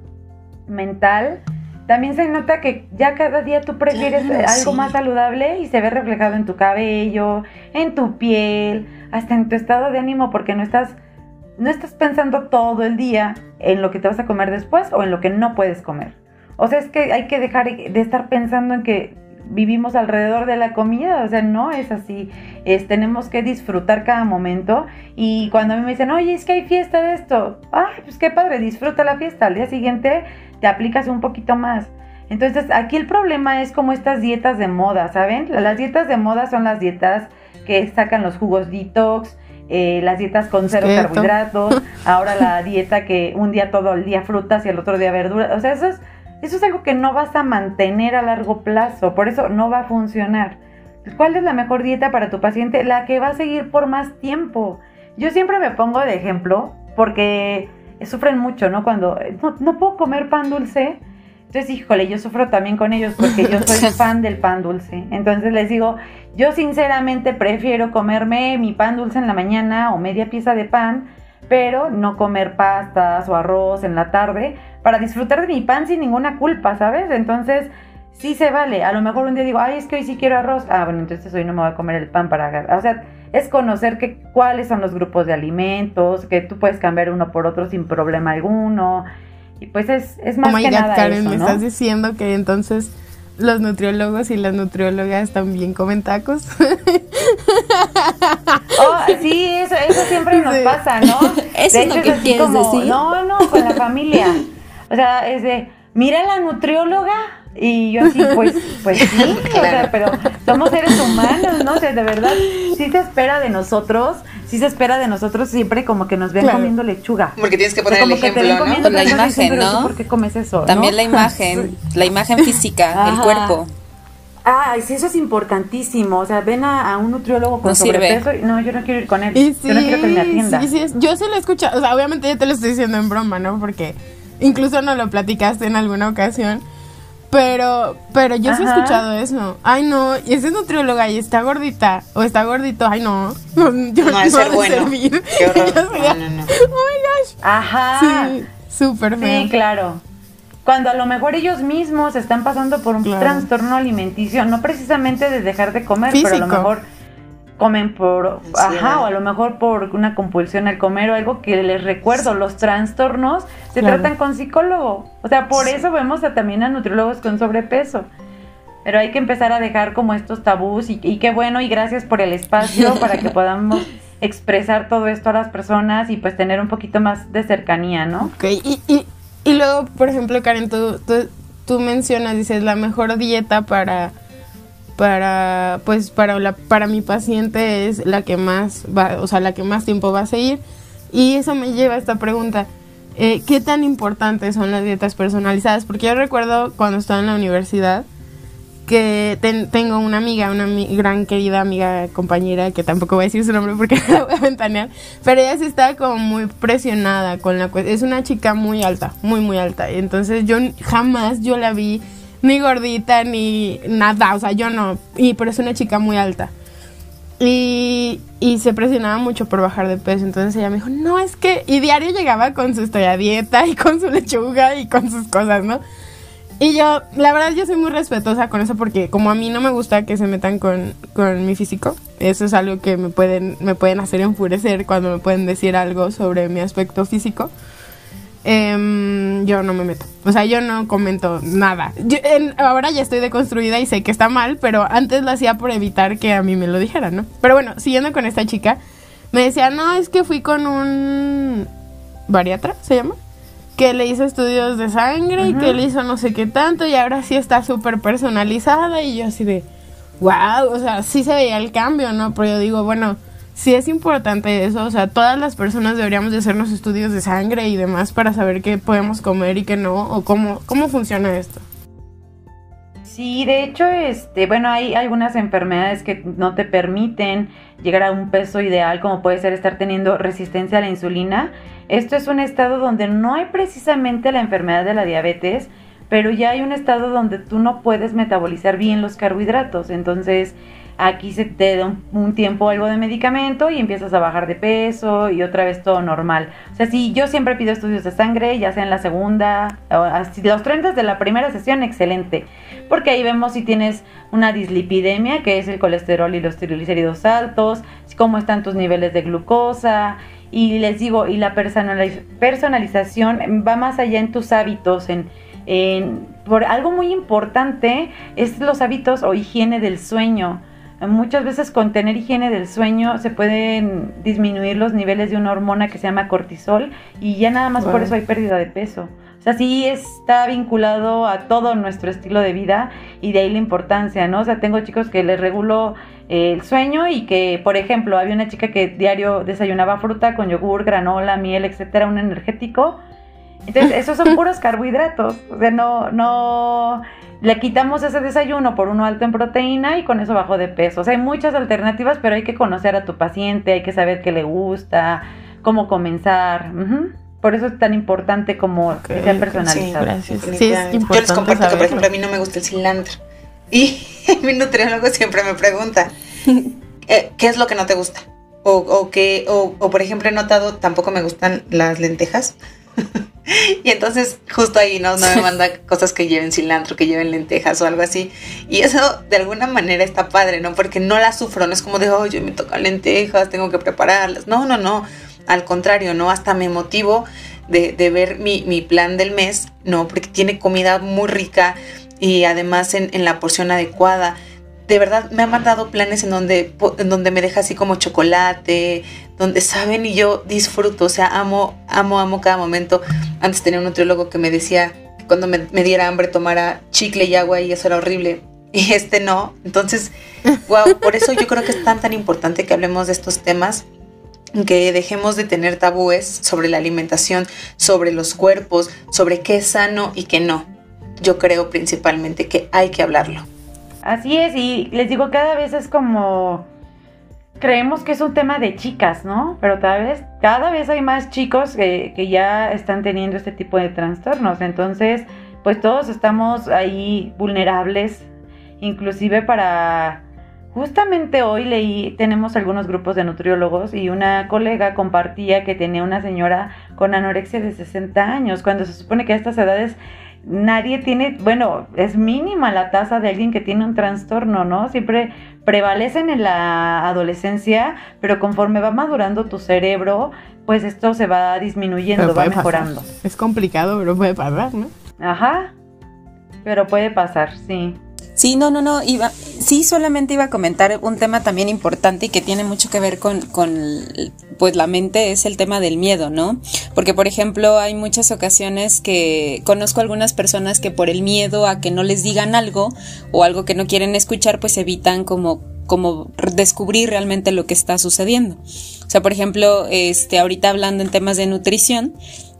mental, también se nota que ya cada día tú prefieres algo más saludable y se ve reflejado en tu cabello, en tu piel, hasta en tu estado de ánimo porque no estás no estás pensando todo el día en lo que te vas a comer después o en lo que no puedes comer. O sea, es que hay que dejar de estar pensando en que vivimos alrededor de la comida, o sea, no es así. Es, tenemos que disfrutar cada momento y cuando a mí me dicen, oye, es que hay fiesta de esto, ay, pues qué padre, disfruta la fiesta, al día siguiente te aplicas un poquito más. Entonces, aquí el problema es como estas dietas de moda, ¿saben? Las dietas de moda son las dietas que sacan los jugos detox, eh, las dietas con cero carbohidratos, ahora la dieta que un día todo el día frutas y el otro día verduras, o sea, eso es eso es algo que no vas a mantener a largo plazo, por eso no va a funcionar. ¿Cuál es la mejor dieta para tu paciente? La que va a seguir por más tiempo. Yo siempre me pongo de ejemplo porque sufren mucho, ¿no? Cuando no, puedo comer pan dulce. Entonces, híjole, yo sufro también con ellos porque yo soy fan del pan dulce. Entonces les digo, yo sinceramente prefiero comerme mi pan dulce en la mañana o media pieza de pan, pero no comer pastas o arroz en la tarde para disfrutar de mi pan sin ninguna culpa, ¿sabes? Entonces, sí se vale. A lo mejor un día digo, ay, es que hoy sí quiero arroz. Ah, bueno, entonces hoy no me voy a comer el pan para... O sea, es conocer que, cuáles son los grupos de alimentos, que tú puedes cambiar uno por otro sin problema alguno. Y pues es, es más oh que nada Karen, me estás diciendo que entonces los nutriólogos y las nutriólogas también comen tacos. Oh, sí, eso, eso siempre nos pasa, ¿no? Eso es lo que quieres decir. No, no, con la familia. O sea, es de, mira la nutrióloga, Y yo así, pues, pues sí, o sea, pero somos seres humanos, ¿no? O sea, de verdad, sí se espera de nosotros, sí se espera de nosotros siempre como que nos ven comiendo lechuga. Porque tienes que poner el ejemplo, ¿no? Con la imagen, ¿no? ¿Por qué comes eso? También la imagen, la imagen física, el cuerpo. Ah, sí, eso es importantísimo. O sea, ven a, un nutriólogo con sobrepeso. Y, no, yo no quiero ir con él. yo no quiero que me atienda. Sí, sí, yo se lo he escuchado. O sea, obviamente ya te lo estoy diciendo en broma, ¿no? Porque incluso no lo platicaste en alguna ocasión. Pero, pero yo sí he escuchado eso. Ay, no, y ese nutrióloga y está gordita o está gordito. Ay, no. Yo no, no ser bueno. Servir. Qué horror. no, no, no. Oh my gosh. Ajá. Sí, súper feo. Sí, claro cuando a lo mejor ellos mismos están pasando por un trastorno alimenticio, no precisamente de dejar de comer, pero a lo mejor comen por, ajá, o a lo mejor por una compulsión al comer o algo que les recuerdo, los trastornos se tratan con psicólogo, o sea, por eso vemos también a nutriólogos con sobrepeso. Pero hay que empezar a dejar como estos tabús y, qué bueno y gracias por el espacio para que podamos expresar todo esto a las personas y pues tener un poquito más de cercanía, ¿no? Ok, y, y y luego, por ejemplo, Karen, tú, tú, mencionas, dices, la mejor dieta para, para, pues, para, la, para mi paciente es la que más va, o sea, la que más tiempo va a seguir. Y eso me lleva a esta pregunta. Eh, ¿Qué tan importantes son las dietas personalizadas? Porque yo recuerdo cuando estaba en la universidad, que tengo una amiga, una gran querida amiga, compañera, que tampoco voy a decir su nombre porque la voy a ventanear, pero ella sí está como muy presionada con la cuestión. Es una chica muy alta, muy, muy alta. Entonces yo jamás yo la vi ni gordita ni nada, o sea, yo no, y, pero es una chica muy alta. Y, y se presionaba mucho por bajar de peso. Entonces ella me dijo, no, es que. Y diario llegaba con su historia dieta y con su lechuga y con sus cosas, ¿no? Y yo, la verdad, yo soy muy respetuosa con eso porque como a mí no me gusta que se metan con, mi físico, eso es algo que me pueden, me pueden hacer enfurecer cuando me pueden decir algo sobre mi aspecto físico. Em, yo no me meto. O sea, yo no comento nada. ahora ya estoy deconstruida y sé que está mal, pero antes lo hacía por evitar que a mí me lo dijeran, ¿no? Pero bueno, siguiendo con esta chica, me decía, no, es que fui con un bariatra, ¿se llama? que le hizo estudios de sangre y que le hizo no sé qué tanto y ahora sí está súper personalizada y yo así de, wow, o sea, sí se veía el cambio, ¿no? Pero yo digo, bueno, sí es importante eso, o sea, todas las personas deberíamos de hacernos estudios de sangre y demás para saber qué podemos comer y qué no, o cómo, cómo funciona esto. Sí, de hecho, este, bueno, hay algunas enfermedades que no te permiten llegar a un peso ideal, como puede ser estar teniendo resistencia a la insulina. Esto es un estado donde no hay precisamente la enfermedad de la diabetes, pero ya hay un estado donde tú no puedes metabolizar bien los carbohidratos. Entonces, aquí se te da un, tiempo algo de medicamento y empiezas a bajar de peso y otra vez todo normal. O sea, si yo siempre pido estudios de sangre, ya sea en la segunda, o los 30 de la primera sesión, excelente. Porque ahí vemos si tienes una dislipidemia, que es el colesterol y los triglicéridos altos, cómo están tus niveles de glucosa. Y les digo, y la personalización va más allá en tus hábitos, en, en por algo muy importante es los hábitos o higiene del sueño. Muchas veces con tener higiene del sueño se pueden disminuir los niveles de una hormona que se llama cortisol y ya nada más por eso hay pérdida de peso. O sea, sí está vinculado a todo nuestro estilo de vida y de ahí la importancia, ¿no? O sea, tengo chicos que les regulo eh, el sueño y que, por ejemplo, había una chica que diario desayunaba fruta con yogur, granola, miel, etcétera, un energético. Entonces, esos son puros carbohidratos. O sea, no, no, le quitamos ese desayuno por uno alto en proteína y con eso bajó de peso. O sea, hay muchas alternativas, pero hay que conocer a tu paciente, hay que saber qué le gusta, cómo comenzar. Por eso es tan importante como que sea personalizado. Sí, gracias. Sí, es importante Yo les comparto que, por ejemplo, a mí no me gusta el cilantro. Y mi nutriólogo siempre me pregunta, eh, ¿qué es lo que no te gusta? O, o, que, o, o, por ejemplo, he notado, tampoco me gustan las lentejas. y entonces justo ahí ¿no? no me manda cosas que lleven cilantro, que lleven lentejas o algo así. Y eso de alguna manera está padre, ¿no? Porque no las sufro, no es como de, oye, me tocan lentejas, tengo que prepararlas. No, no, no. Al contrario, ¿no? Hasta me motivo de, de ver mi, mi, plan del mes, ¿no? Porque tiene comida muy rica y además en, en la porción adecuada de verdad me han mandado planes en donde, en donde me deja así como chocolate, donde saben y yo disfruto, o sea, amo, amo, amo cada momento. Antes tenía un nutriólogo que me decía cuando me, me diera hambre tomara chicle y agua y eso era horrible y este no. Entonces, wow, por eso yo creo que es tan tan importante que hablemos de estos temas que dejemos de tener tabúes sobre la alimentación, sobre los cuerpos, sobre qué es sano y qué no. Yo creo principalmente que hay que hablarlo. Así es, y les digo, cada vez es como creemos que es un tema de chicas, ¿no? Pero cada vez, cada vez hay más chicos que, que, ya están teniendo este tipo de trastornos. Entonces, pues todos estamos ahí vulnerables, inclusive para Justamente hoy leí, tenemos algunos grupos de nutriólogos y una colega compartía que tenía una señora con anorexia de 60 años, cuando se supone que a estas edades nadie tiene, bueno, es mínima la tasa de alguien que tiene un trastorno, ¿no? Siempre prevalecen en la adolescencia, pero conforme va madurando tu cerebro, pues esto se va disminuyendo, va mejorando. Es complicado, pero puede pasar, ¿no? Ajá, pero puede pasar, sí. Sí, no, no, no, iba, sí, solamente iba a comentar un tema también importante y que tiene mucho que ver con, con, pues la mente, es el tema del miedo, ¿no? Porque, por ejemplo, hay muchas ocasiones que conozco algunas personas que por el miedo a que no les digan algo o algo que no quieren escuchar, pues evitan como como descubrir realmente lo que está sucediendo. O sea, por ejemplo, este, ahorita hablando en temas de nutrición,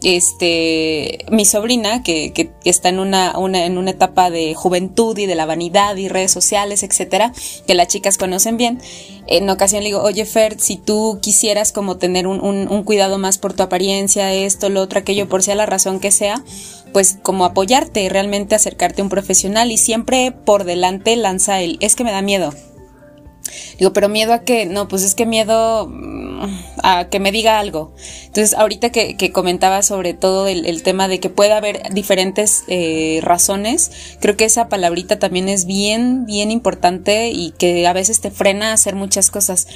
este, mi sobrina, que, que, está en una, una, en una etapa de juventud y de la vanidad y redes sociales, etcétera, que las chicas conocen bien, en ocasión le digo, oye Fer, si tú quisieras como tener un, un, un cuidado más por tu apariencia, esto, lo otro, aquello, por sea la razón que sea, pues como apoyarte, realmente acercarte a un profesional y siempre por delante lanza el, es que me da miedo, Digo, pero miedo a que, no, pues es que miedo mm, a que me diga algo. Entonces, ahorita que, comentaba sobre todo el, tema de que puede haber diferentes eh, razones, creo que esa palabrita también es bien, bien importante y que a veces te frena a hacer muchas cosas.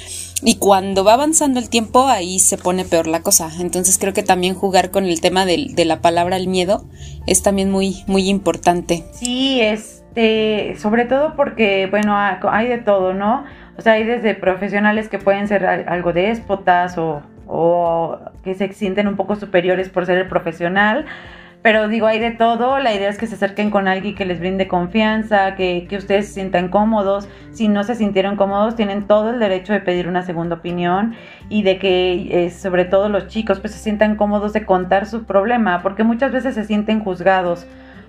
Y cuando va avanzando el tiempo, ahí se pone peor la cosa. Entonces, creo que también jugar con el tema de, de la palabra el miedo es también muy, muy importante. Sí, este, sobre todo porque, bueno, hay de todo, ¿no? O sea, hay desde profesionales que pueden ser algo déspotas o, o que se sienten un poco superiores por ser el profesional. Pero digo, hay de todo. La idea es que se acerquen con alguien que les brinde confianza, que, que, ustedes se sientan cómodos. Si no se sintieron cómodos, tienen todo el derecho de pedir una segunda opinión y de que, eh, sobre todo los chicos, pues se sientan cómodos de contar su problema, porque muchas veces se sienten juzgados.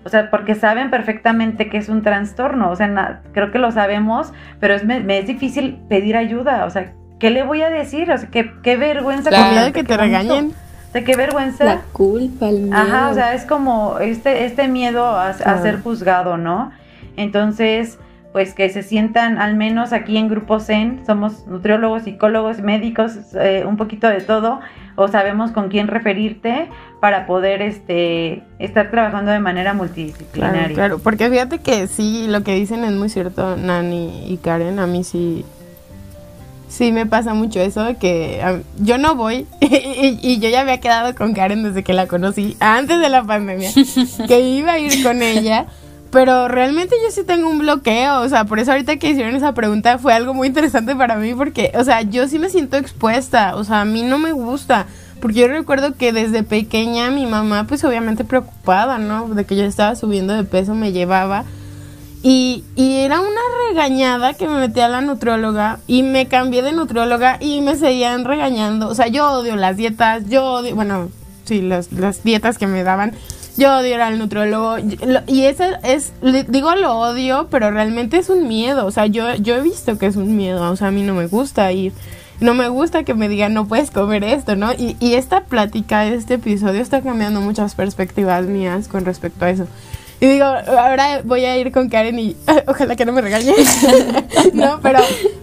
O sea, porque saben perfectamente que es un trastorno. O sea, creo que lo sabemos, pero es, me, es difícil pedir ayuda. O sea, ¿qué le voy a decir? O sea, qué, qué vergüenza. La de que te regañen. O sea, qué vergüenza. La culpa, el miedo. Ajá, o sea, es como este, este miedo a, ser juzgado, ¿no? Entonces, pues que se sientan al menos aquí en Grupo Zen, somos nutriólogos, psicólogos, médicos, eh, un poquito de todo, o sabemos con quién referirte para poder este estar trabajando de manera multidisciplinaria. Claro, porque fíjate que sí, lo que dicen es muy cierto, Nani y Karen, a mí sí sí me pasa mucho eso de que yo no voy y, y, yo ya había quedado con Karen desde que la conocí antes de la pandemia que iba a ir con ella pero realmente yo sí tengo un bloqueo, o sea, por eso ahorita que hicieron esa pregunta fue algo muy interesante para mí porque, o sea, yo sí me siento expuesta, o sea, a mí no me gusta, porque yo recuerdo que desde pequeña mi mamá, pues obviamente preocupada, ¿no? De que yo estaba subiendo de peso, me llevaba. Y, y era una regañada que me metí a la nutrióloga y me cambié de nutrióloga y me seguían regañando. O sea, yo odio las dietas, yo odio, bueno, sí, las, las dietas que me daban yo odio ir al nutriólogo. Y eso es, digo lo odio, pero realmente es un miedo. O sea, yo, yo he visto que es un miedo. O sea, a mí no me gusta ir. No me gusta que me digan, no puedes comer esto, ¿no? Y, y esta plática, este episodio está cambiando muchas perspectivas mías con respecto a eso. Y digo, ahora voy a ir con Karen y ojalá que no me regañe. no, pero,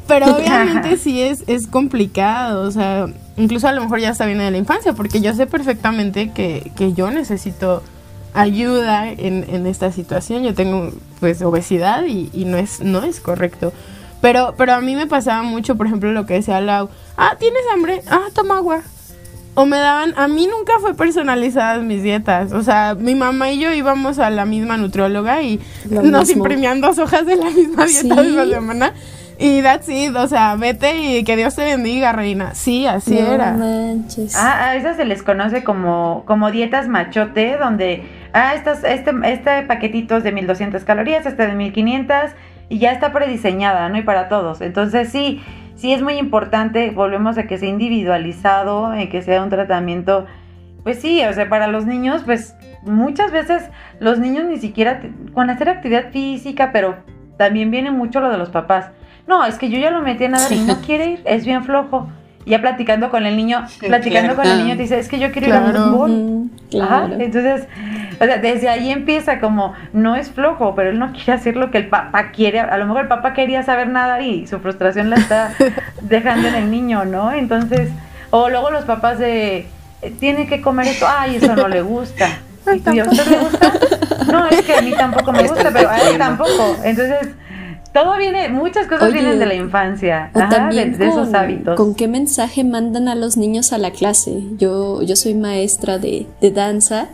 pero obviamente sí es, es complicado. O sea, incluso a lo mejor ya está bien de la infancia, porque yo sé perfectamente que, que yo necesito ayuda en, en, esta situación. Yo tengo pues obesidad y, y, no es no es correcto. Pero pero a mí me pasaba mucho, por ejemplo, lo que decía Lau, ah, ¿tienes hambre? Ah, toma agua. O me daban, a mí nunca fue personalizadas mis dietas. O sea, mi mamá y yo íbamos a la misma nutrióloga y nos imprimían dos hojas de la misma dieta de la semana. Y that's it, o sea, vete y que Dios te bendiga, reina. Sí, así era. Ah, a esas se les conoce como, como dietas machote, donde ah, estos, este, este paquetito es de 1200 calorías, este de 1500 y ya está prediseñada, ¿no? Y para todos. Entonces sí, sí es muy importante, volvemos a que sea individualizado, y que sea un tratamiento, pues sí, o sea, para los niños, pues muchas veces los niños ni siquiera con hacer actividad física, pero también viene mucho lo de los papás. No, es que yo ya lo metí a nadar y no quiere ir, es bien flojo. Ya platicando con el niño, platicando con el niño, te dice, es que yo quiero ir a fútbol. Claro. Entonces, o sea, desde ahí empieza como, no es flojo, pero él no quiere hacer lo que el papá quiere. A lo mejor el papá quería saber nadar y su frustración la está dejando en el niño, ¿no? Entonces, o luego los papás de, tiene que comer esto, ay, eso no le gusta. ¿Y a usted le gusta? No, es que a mí tampoco me gusta, pero a él tampoco. Entonces, todo viene, muchas cosas vienen de la infancia, también de, esos hábitos. ¿Con qué mensaje mandan a los niños a la clase? Yo, yo soy maestra de, de danza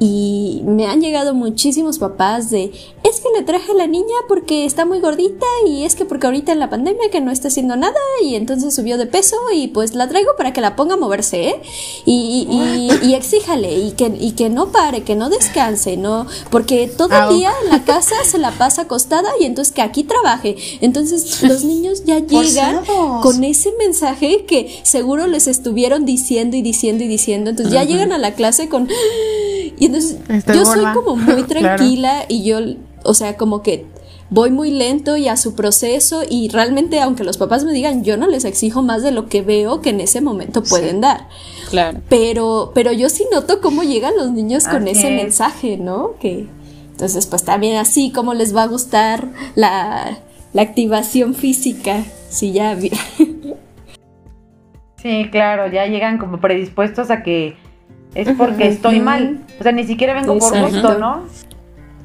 y me han llegado muchísimos papás de, es que le traje a la niña porque está muy gordita y es que porque ahorita en la pandemia que no está haciendo nada y entonces subió de peso y pues la traigo para que la ponga a moverse, ¿eh? Y, y, y, exíjale y que, y que no pare, que no descanse, ¿no? Porque todo el día en la casa se la pasa acostada y entonces que aquí trabaje. Entonces los niños ya llegan con ese mensaje que seguro les estuvieron diciendo y diciendo y diciendo. Entonces ya llegan a la clase con... Y entonces yo soy como muy tranquila y yo, o sea, como que voy muy lento y a su proceso y realmente aunque los papás me digan, yo no les exijo más de lo que veo que en ese momento pueden dar. Claro. Pero, pero yo sí noto cómo llegan los niños con ese mensaje, ¿no? Que entonces pues también así como les va a gustar la, la activación física, si ya... sí, claro, ya llegan como predispuestos a que es porque estoy mal. O sea, ni siquiera vengo por gusto, ¿no?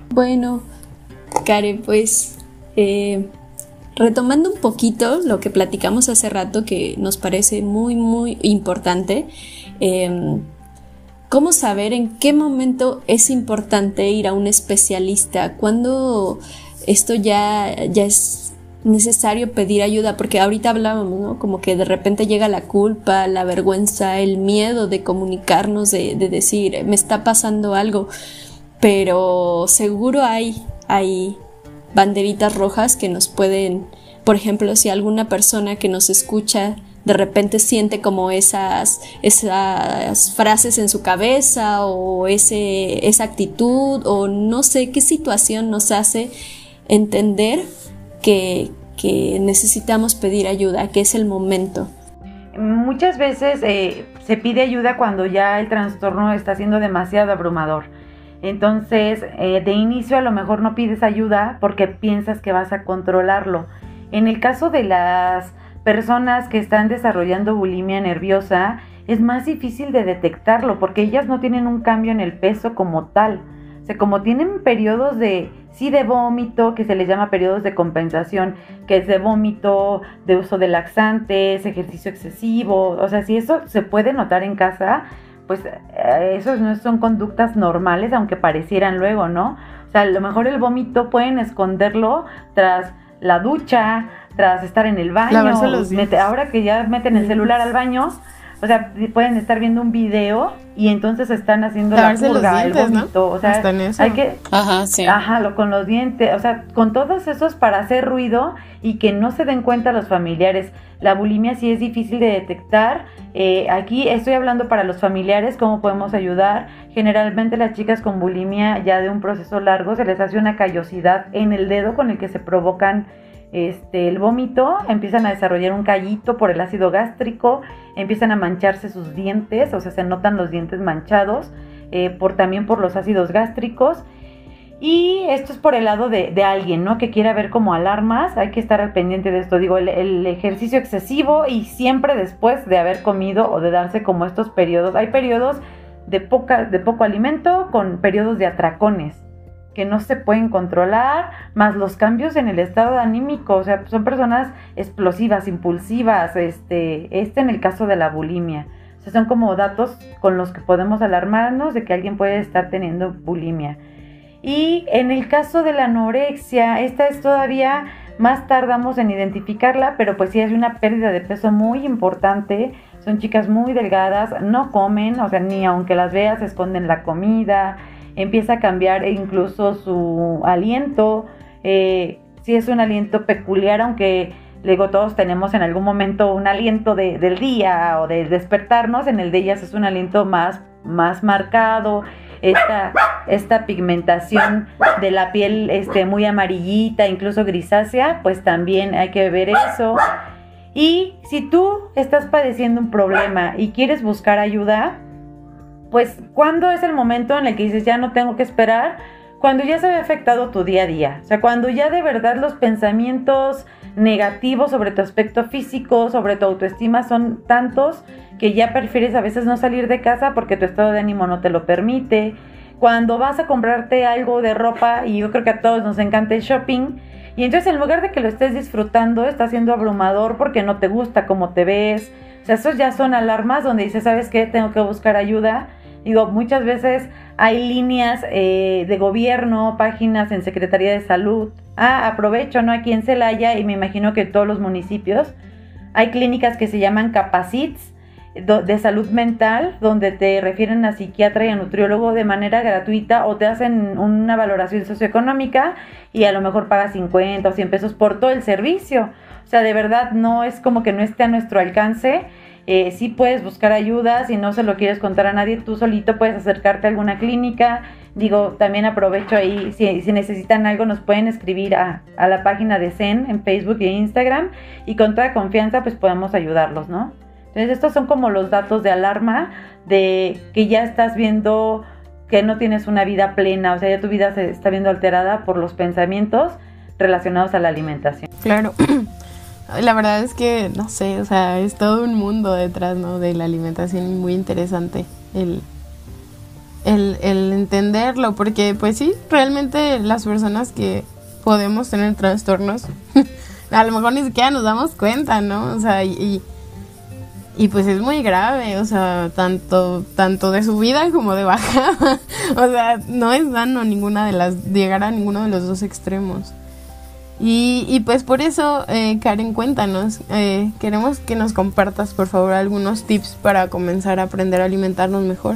Bueno, Karen, pues eh, retomando un poquito lo que platicamos hace rato, que nos parece muy, muy importante. Em, ¿Cómo saber en qué momento es importante ir a un especialista? Cuando esto ya, ya es necesario pedir ayuda, porque ahorita hablábamos, ¿no? Como que de repente llega la culpa, la vergüenza, el miedo de comunicarnos, de, decir, me está pasando algo, pero seguro hay, hay banderitas rojas que nos pueden, por ejemplo, si alguna persona que nos escucha de repente siente como esas, esas frases en su cabeza o ese, esa actitud o no sé qué situación nos hace entender que, necesitamos pedir ayuda, que es el momento. Muchas veces eh, se pide ayuda cuando ya el trastorno está siendo demasiado abrumador. Entonces, eh, de inicio a lo mejor no pides ayuda porque piensas que vas a controlarlo. En el caso de las personas que están desarrollando bulimia nerviosa, es más difícil de detectarlo porque ellas no tienen un cambio en el peso como tal. Sea, como tienen periodos de sí de vómito, que se les llama periodos de compensación, que es de vómito, de uso de laxantes, ejercicio excesivo, o sea, si eso se puede notar en casa, pues eh, esos no son conductas normales, aunque parecieran luego, ¿no? O sea, a lo mejor el vómito pueden esconderlo tras la ducha, tras estar en el baño, ahora que ya meten el celular al baño, o sea, pueden estar viendo un video y entonces están haciendo la purga, el vómito, o sea, hay que ajá, sí. ajá, lo, con los dientes, o sea, con todos esos para hacer ruido y que no se den cuenta los familiares. La bulimia sí es difícil de detectar. Eh, aquí estoy hablando para los familiares, cómo podemos ayudar. Generalmente las chicas con bulimia ya de un proceso largo se les hace una callosidad en el dedo con el que se provocan este, el vómito, empiezan a desarrollar un callito por el ácido gástrico, empiezan a mancharse sus dientes, o sea, se notan los dientes manchados, eh, por, también por los ácidos gástricos. Y esto es por el lado de, alguien, ¿no? Que quiera ver como alarmas, hay que estar al pendiente de esto. Digo, el, el, ejercicio excesivo y siempre después de haber comido o de darse como estos periodos. Hay periodos de, poca, de poco alimento con periodos de atracones que no se pueden controlar, más los cambios en el estado anímico, o sea, son personas explosivas, impulsivas, este, este en el caso de la bulimia. O sea, son como datos con los que podemos alarmarnos de que alguien puede estar teniendo bulimia. Y en el caso de la anorexia, esta es todavía más tardamos en identificarla, pero pues sí es una pérdida de peso muy importante. Son chicas muy delgadas, no comen, o sea, ni aunque las veas esconden la comida, empieza a cambiar incluso su aliento, eh, si es un aliento peculiar, aunque luego todos tenemos en algún momento un aliento del día o de despertarnos, en el de ellas es un aliento más, más marcado, esta, esta pigmentación de la piel este, muy amarillita, incluso grisácea, pues también hay que ver eso. Y si tú estás padeciendo un problema y quieres buscar ayuda, pues ¿cuándo es el momento en el que dices ya no tengo que esperar? Cuando ya se ve afectado tu día a día. O sea, cuando ya de verdad los pensamientos negativos sobre tu aspecto físico, sobre tu autoestima son tantos que ya prefieres a veces no salir de casa porque tu estado de ánimo no te lo permite. Cuando vas a comprarte algo de ropa, y yo creo que a todos nos encanta el shopping, y entonces en lugar de que lo estés disfrutando, está siendo abrumador porque no te gusta cómo te ves. O sea, esos ya son alarmas donde dices, ¿sabes qué? Tengo que buscar ayuda. Digo, muchas veces hay líneas eh, de gobierno, páginas en Secretaría de Salud. Ah, aprovecho, ¿no? Aquí en Celaya y me imagino que todos los municipios hay clínicas que se llaman Capacits de salud mental, donde te refieren a psiquiatra y a nutriólogo de manera gratuita o te hacen una valoración socioeconómica y a lo mejor pagas 50 o 100 pesos por todo el servicio. O sea, de verdad no es como que no esté a nuestro alcance. Eh, sí puedes buscar ayuda, si no se lo quieres contar a nadie, tú solito puedes acercarte a alguna clínica. Digo, también aprovecho ahí, si, si necesitan algo, nos pueden escribir a, a la página de Zen en Facebook e Instagram y con toda confianza pues podemos ayudarlos, ¿no? Entonces estos son como los datos de alarma de que ya estás viendo que no tienes una vida plena, o sea, ya tu vida se está viendo alterada por los pensamientos relacionados a la alimentación. Claro. La verdad es que, no sé, o sea, es todo un mundo detrás, ¿no? De la alimentación muy interesante el, el, el entenderlo, porque pues sí, realmente las personas que podemos tener trastornos, a lo mejor ni siquiera nos damos cuenta, ¿no? O sea, y y pues es muy grave, o sea, tanto, tanto de subida como de bajada. o sea, no es sano ninguna de las, llegar a ninguno de los dos extremos. Y, pues por eso, eh, Karen, cuéntanos, eh, queremos que nos compartas por favor algunos tips para comenzar a aprender a alimentarnos mejor.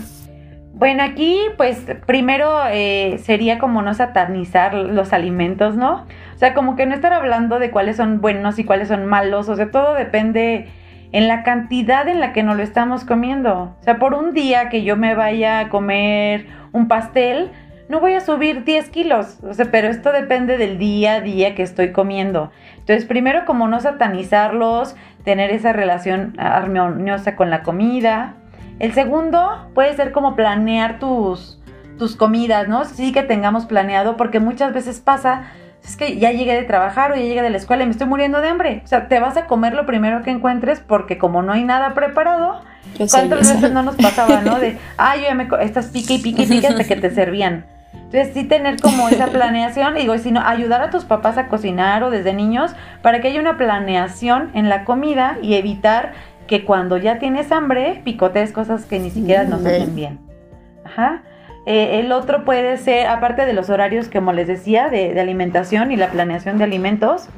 Bueno, aquí pues primero eh, sería como no satanizar los alimentos, ¿no? O sea, como que no estar hablando de cuáles son buenos y cuáles son malos, o sea, todo depende en la cantidad en la que nos lo estamos comiendo. O sea, por un día que yo me vaya a comer un pastel, no voy a subir 10 kilos. O sea, pero esto depende del día a día que estoy comiendo. Entonces, primero como no satanizarlos, tener esa relación armoniosa con la comida. El segundo puede ser como planear tus, tus comidas, ¿no? Sí que tengamos planeado, porque muchas veces pasa es que ya llegué de trabajar o ya llegué de la escuela y me estoy muriendo de hambre. O sea, te vas a comer lo primero que encuentres porque como no hay nada preparado, ¿cuántas veces no nos pasaba, no? De, ay, yo ya me... Estás pique y pique y pique hasta que te servían. Entonces sí tener como esa planeación, digo, sino ayudar a tus papás a cocinar o desde niños para que haya una planeación en la comida y evitar que cuando ya tienes hambre picotees cosas que ni siquiera nos hacen bien. Ajá. Eh, el otro puede ser, aparte de los horarios, como les decía, de, alimentación y la planeación de alimentos,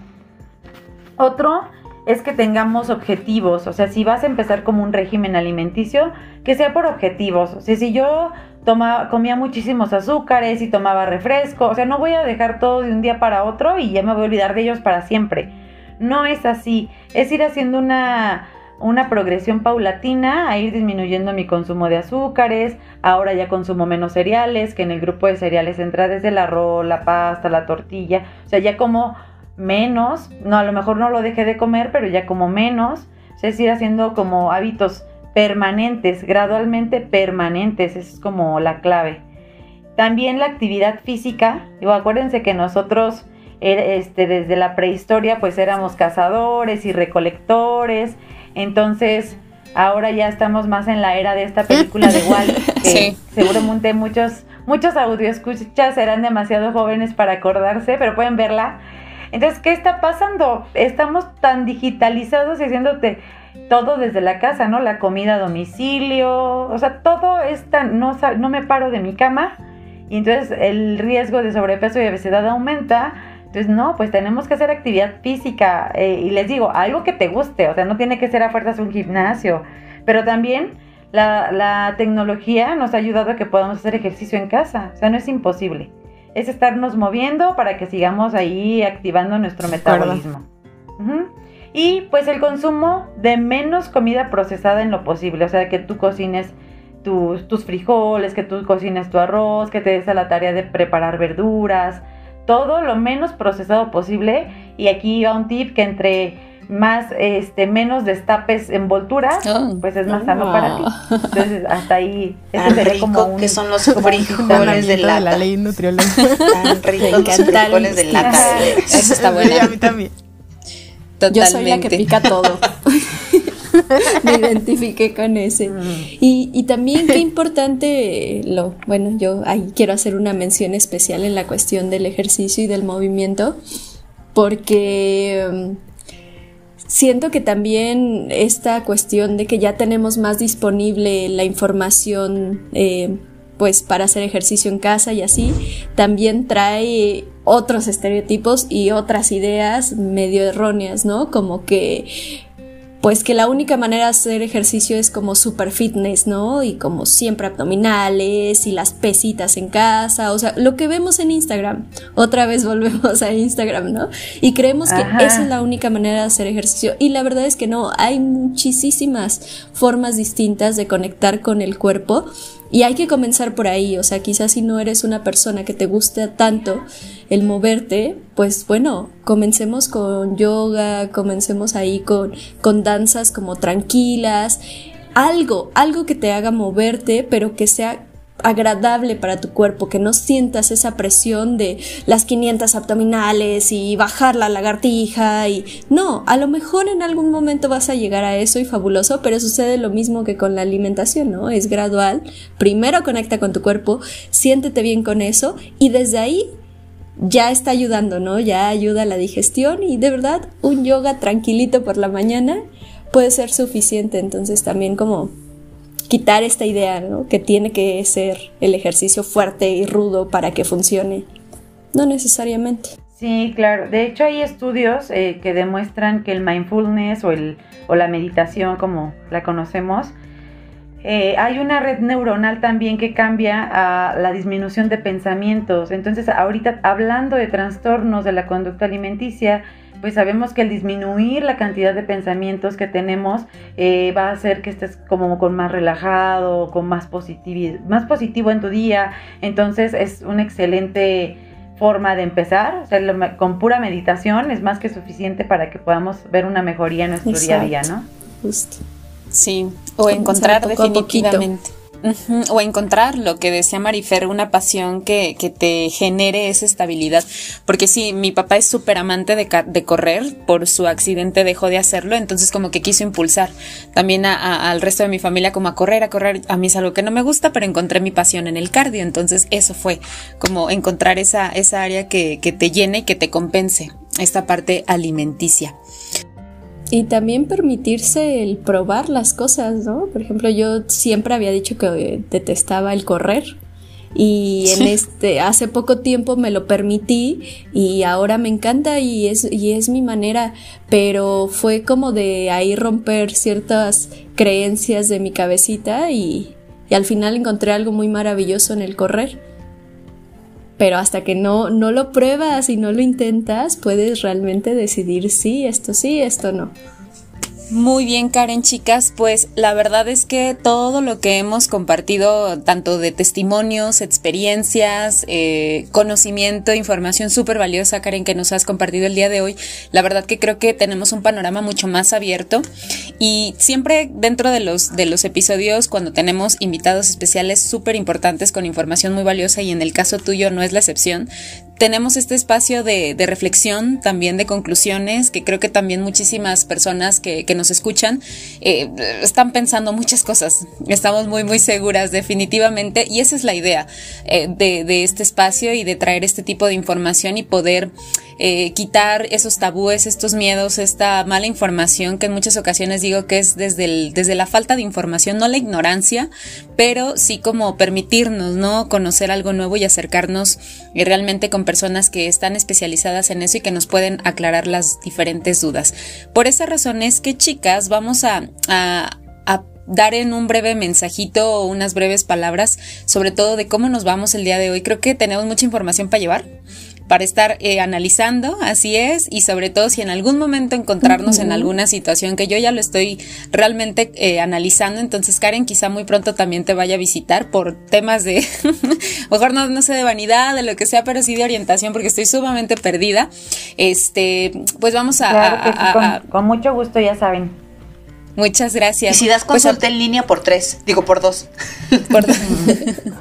otro es que tengamos objetivos. O sea, si vas a empezar como un régimen alimenticio, que sea por objetivos. O sea, si yo toma, comía muchísimos azúcares y tomaba refresco, o sea, no voy a dejar todo de un día para otro y ya me voy a olvidar de ellos para siempre. No es así. Es ir haciendo una una progresión paulatina a ir disminuyendo mi consumo de azúcares, ahora ya consumo menos cereales, que en el grupo de cereales entra desde el arroz, la pasta, la tortilla, o sea, ya como menos, no, a lo mejor no lo dejé de comer, pero ya como menos, o sea, es ir haciendo como hábitos permanentes, gradualmente permanentes, eso es como la clave. También la actividad física, digo, acuérdense que nosotros eh, este, desde la prehistoria pues éramos cazadores y recolectores, entonces, ahora ya estamos más en la era de esta película de Walt, que seguramente muchos, muchos escuchas serán demasiado jóvenes para acordarse, pero pueden verla. Entonces, ¿qué está pasando? Estamos tan digitalizados y haciéndote todo desde la casa, ¿no? La comida a domicilio, o sea, todo está, no, no me paro de mi cama y entonces el riesgo de sobrepeso y obesidad aumenta entonces, no, pues tenemos que hacer actividad física. Eh, y les digo, algo que te guste, o sea, no tiene que ser a fuerzas un gimnasio. Pero también la, la tecnología nos ha ayudado a que podamos hacer ejercicio en casa, o sea, no es imposible. Es estarnos moviendo para que sigamos ahí activando nuestro metabolismo. Ujú. Y pues el consumo de menos comida procesada en lo posible, o sea, que tú cocines tus, tus frijoles, que tú cocines tu arroz, que te des a la tarea de preparar verduras, todo lo menos procesado posible. Y aquí va un tip que entre más, este, menos destapes envolturas, Oh. pues es más sano para ti. Entonces, hasta ahí, ese Tan como rico un... que son los frijoles de de la lata. ley nutrióloga. Tan ricos los frijoles de lata. Eso está Sí, bueno. a mí también. Yo soy la que pica todo. Me identifiqué con ese. Y, y también qué importante lo, bueno, yo ahí quiero hacer una mención especial en la cuestión del ejercicio y del movimiento, porque um, siento que también esta cuestión de que ya tenemos más disponible la información eh, pues para hacer ejercicio en casa y así, también trae otros estereotipos y otras ideas medio erróneas, ¿no? Como que pues que la única manera de hacer ejercicio es como super fitness, ¿no? Y como siempre abdominales y las pesitas en casa, o sea, lo que vemos en Instagram. Otra vez volvemos a Instagram, ¿no? Y creemos que esa es la única manera de hacer ejercicio. Y la verdad es que no, hay muchísimas formas distintas de conectar con el cuerpo. Y hay que comenzar por ahí, o sea, quizás si no eres una persona que te guste tanto el moverte, pues bueno, comencemos con yoga, comencemos ahí con, con danzas como tranquilas, algo, algo que te haga moverte, pero que sea agradable para tu cuerpo, que no sientas esa presión de las 500 abdominales y bajar la lagartija y no, a lo mejor en algún momento vas a llegar a eso y fabuloso, pero sucede lo mismo que con la alimentación, ¿no? Es gradual. Primero conecta con tu cuerpo, siéntete bien con eso y desde ahí ya está ayudando, ¿no? Ya ayuda a la digestión y de verdad un yoga tranquilito por la mañana puede ser suficiente, entonces también como quitar esta idea, ¿no? Que tiene que ser el ejercicio fuerte y rudo para que funcione. No necesariamente. Sí, claro. De hecho, hay estudios eh, que demuestran que el mindfulness o, el, o la meditación, como la conocemos, eh, hay una red neuronal también que cambia a la disminución de pensamientos. Entonces, ahorita hablando de trastornos de la conducta alimenticia, pues sabemos que el disminuir la cantidad de pensamientos que tenemos eh, va a hacer que estés como con más relajado, con más, positivi- más positivo en tu día. Entonces, es una excelente forma de empezar. O sea, lo- con pura meditación es más que suficiente para que podamos ver una mejoría en nuestro día a día, ¿no? Justo. Sí, o encontrar poco a poquito. O encontrar lo que decía Marifer, una pasión que, que te genere esa estabilidad. Porque sí, mi papá es súper amante de, de correr, por su accidente dejó de hacerlo, entonces como que quiso impulsar también a- al resto de mi familia como a correr, a correr. A mí es algo que no me gusta, pero encontré mi pasión en el cardio, entonces eso fue como encontrar esa, esa área que, que te llene y que te compense esta parte alimenticia. Y también permitirse el probar las cosas, ¿no? Por ejemplo, yo siempre había dicho que eh, detestaba el correr. Y en Sí. este, hace poco tiempo me lo permití y ahora me encanta y es, y es mi manera, pero fue como de ahí romper ciertas creencias de mi cabecita y, y al final encontré algo muy maravilloso en el correr. Pero hasta que no, no lo pruebas y no lo intentas, puedes realmente decidir sí, esto sí, esto no. Muy bien, Karen, chicas, pues la verdad es que todo lo que hemos compartido, tanto de testimonios, experiencias, eh, conocimiento, información súper valiosa, Karen, que nos has compartido el día de hoy, la verdad que creo que tenemos un panorama mucho más abierto. Y siempre dentro de los, de los episodios, cuando tenemos invitados especiales súper importantes con información muy valiosa y en el caso tuyo no es la excepción, tenemos este espacio de, reflexión, también de conclusiones, que creo que también muchísimas personas que, nos escuchan eh, están pensando muchas cosas. Estamos muy, muy seguras definitivamente y esa es la idea eh, de, este espacio y de traer este tipo de información y poder eh, quitar esos tabúes, estos miedos, esta mala información que en muchas ocasiones digo que es desde, desde la falta de información, no la ignorancia, pero sí como permitirnos, ¿no? Conocer algo nuevo y acercarnos realmente con personas que están especializadas en eso y que nos pueden aclarar las diferentes dudas. Por esa razón es que chicas vamos a, a, dar en un breve mensajito o unas breves palabras, sobre todo de cómo nos vamos el día de hoy. Creo que tenemos mucha información para llevar para estar eh, analizando, así es, y sobre todo si en algún momento encontrarnos en alguna situación que yo ya lo estoy realmente eh, analizando, entonces Karen quizá muy pronto también te vaya a visitar por temas de, mejor no, no sé, de vanidad, de lo que sea, pero sí de orientación, porque estoy sumamente perdida. Este, pues vamos a, con mucho gusto, ya saben. Muchas gracias. Y si das pues, consulta en línea por tres, digo por dos.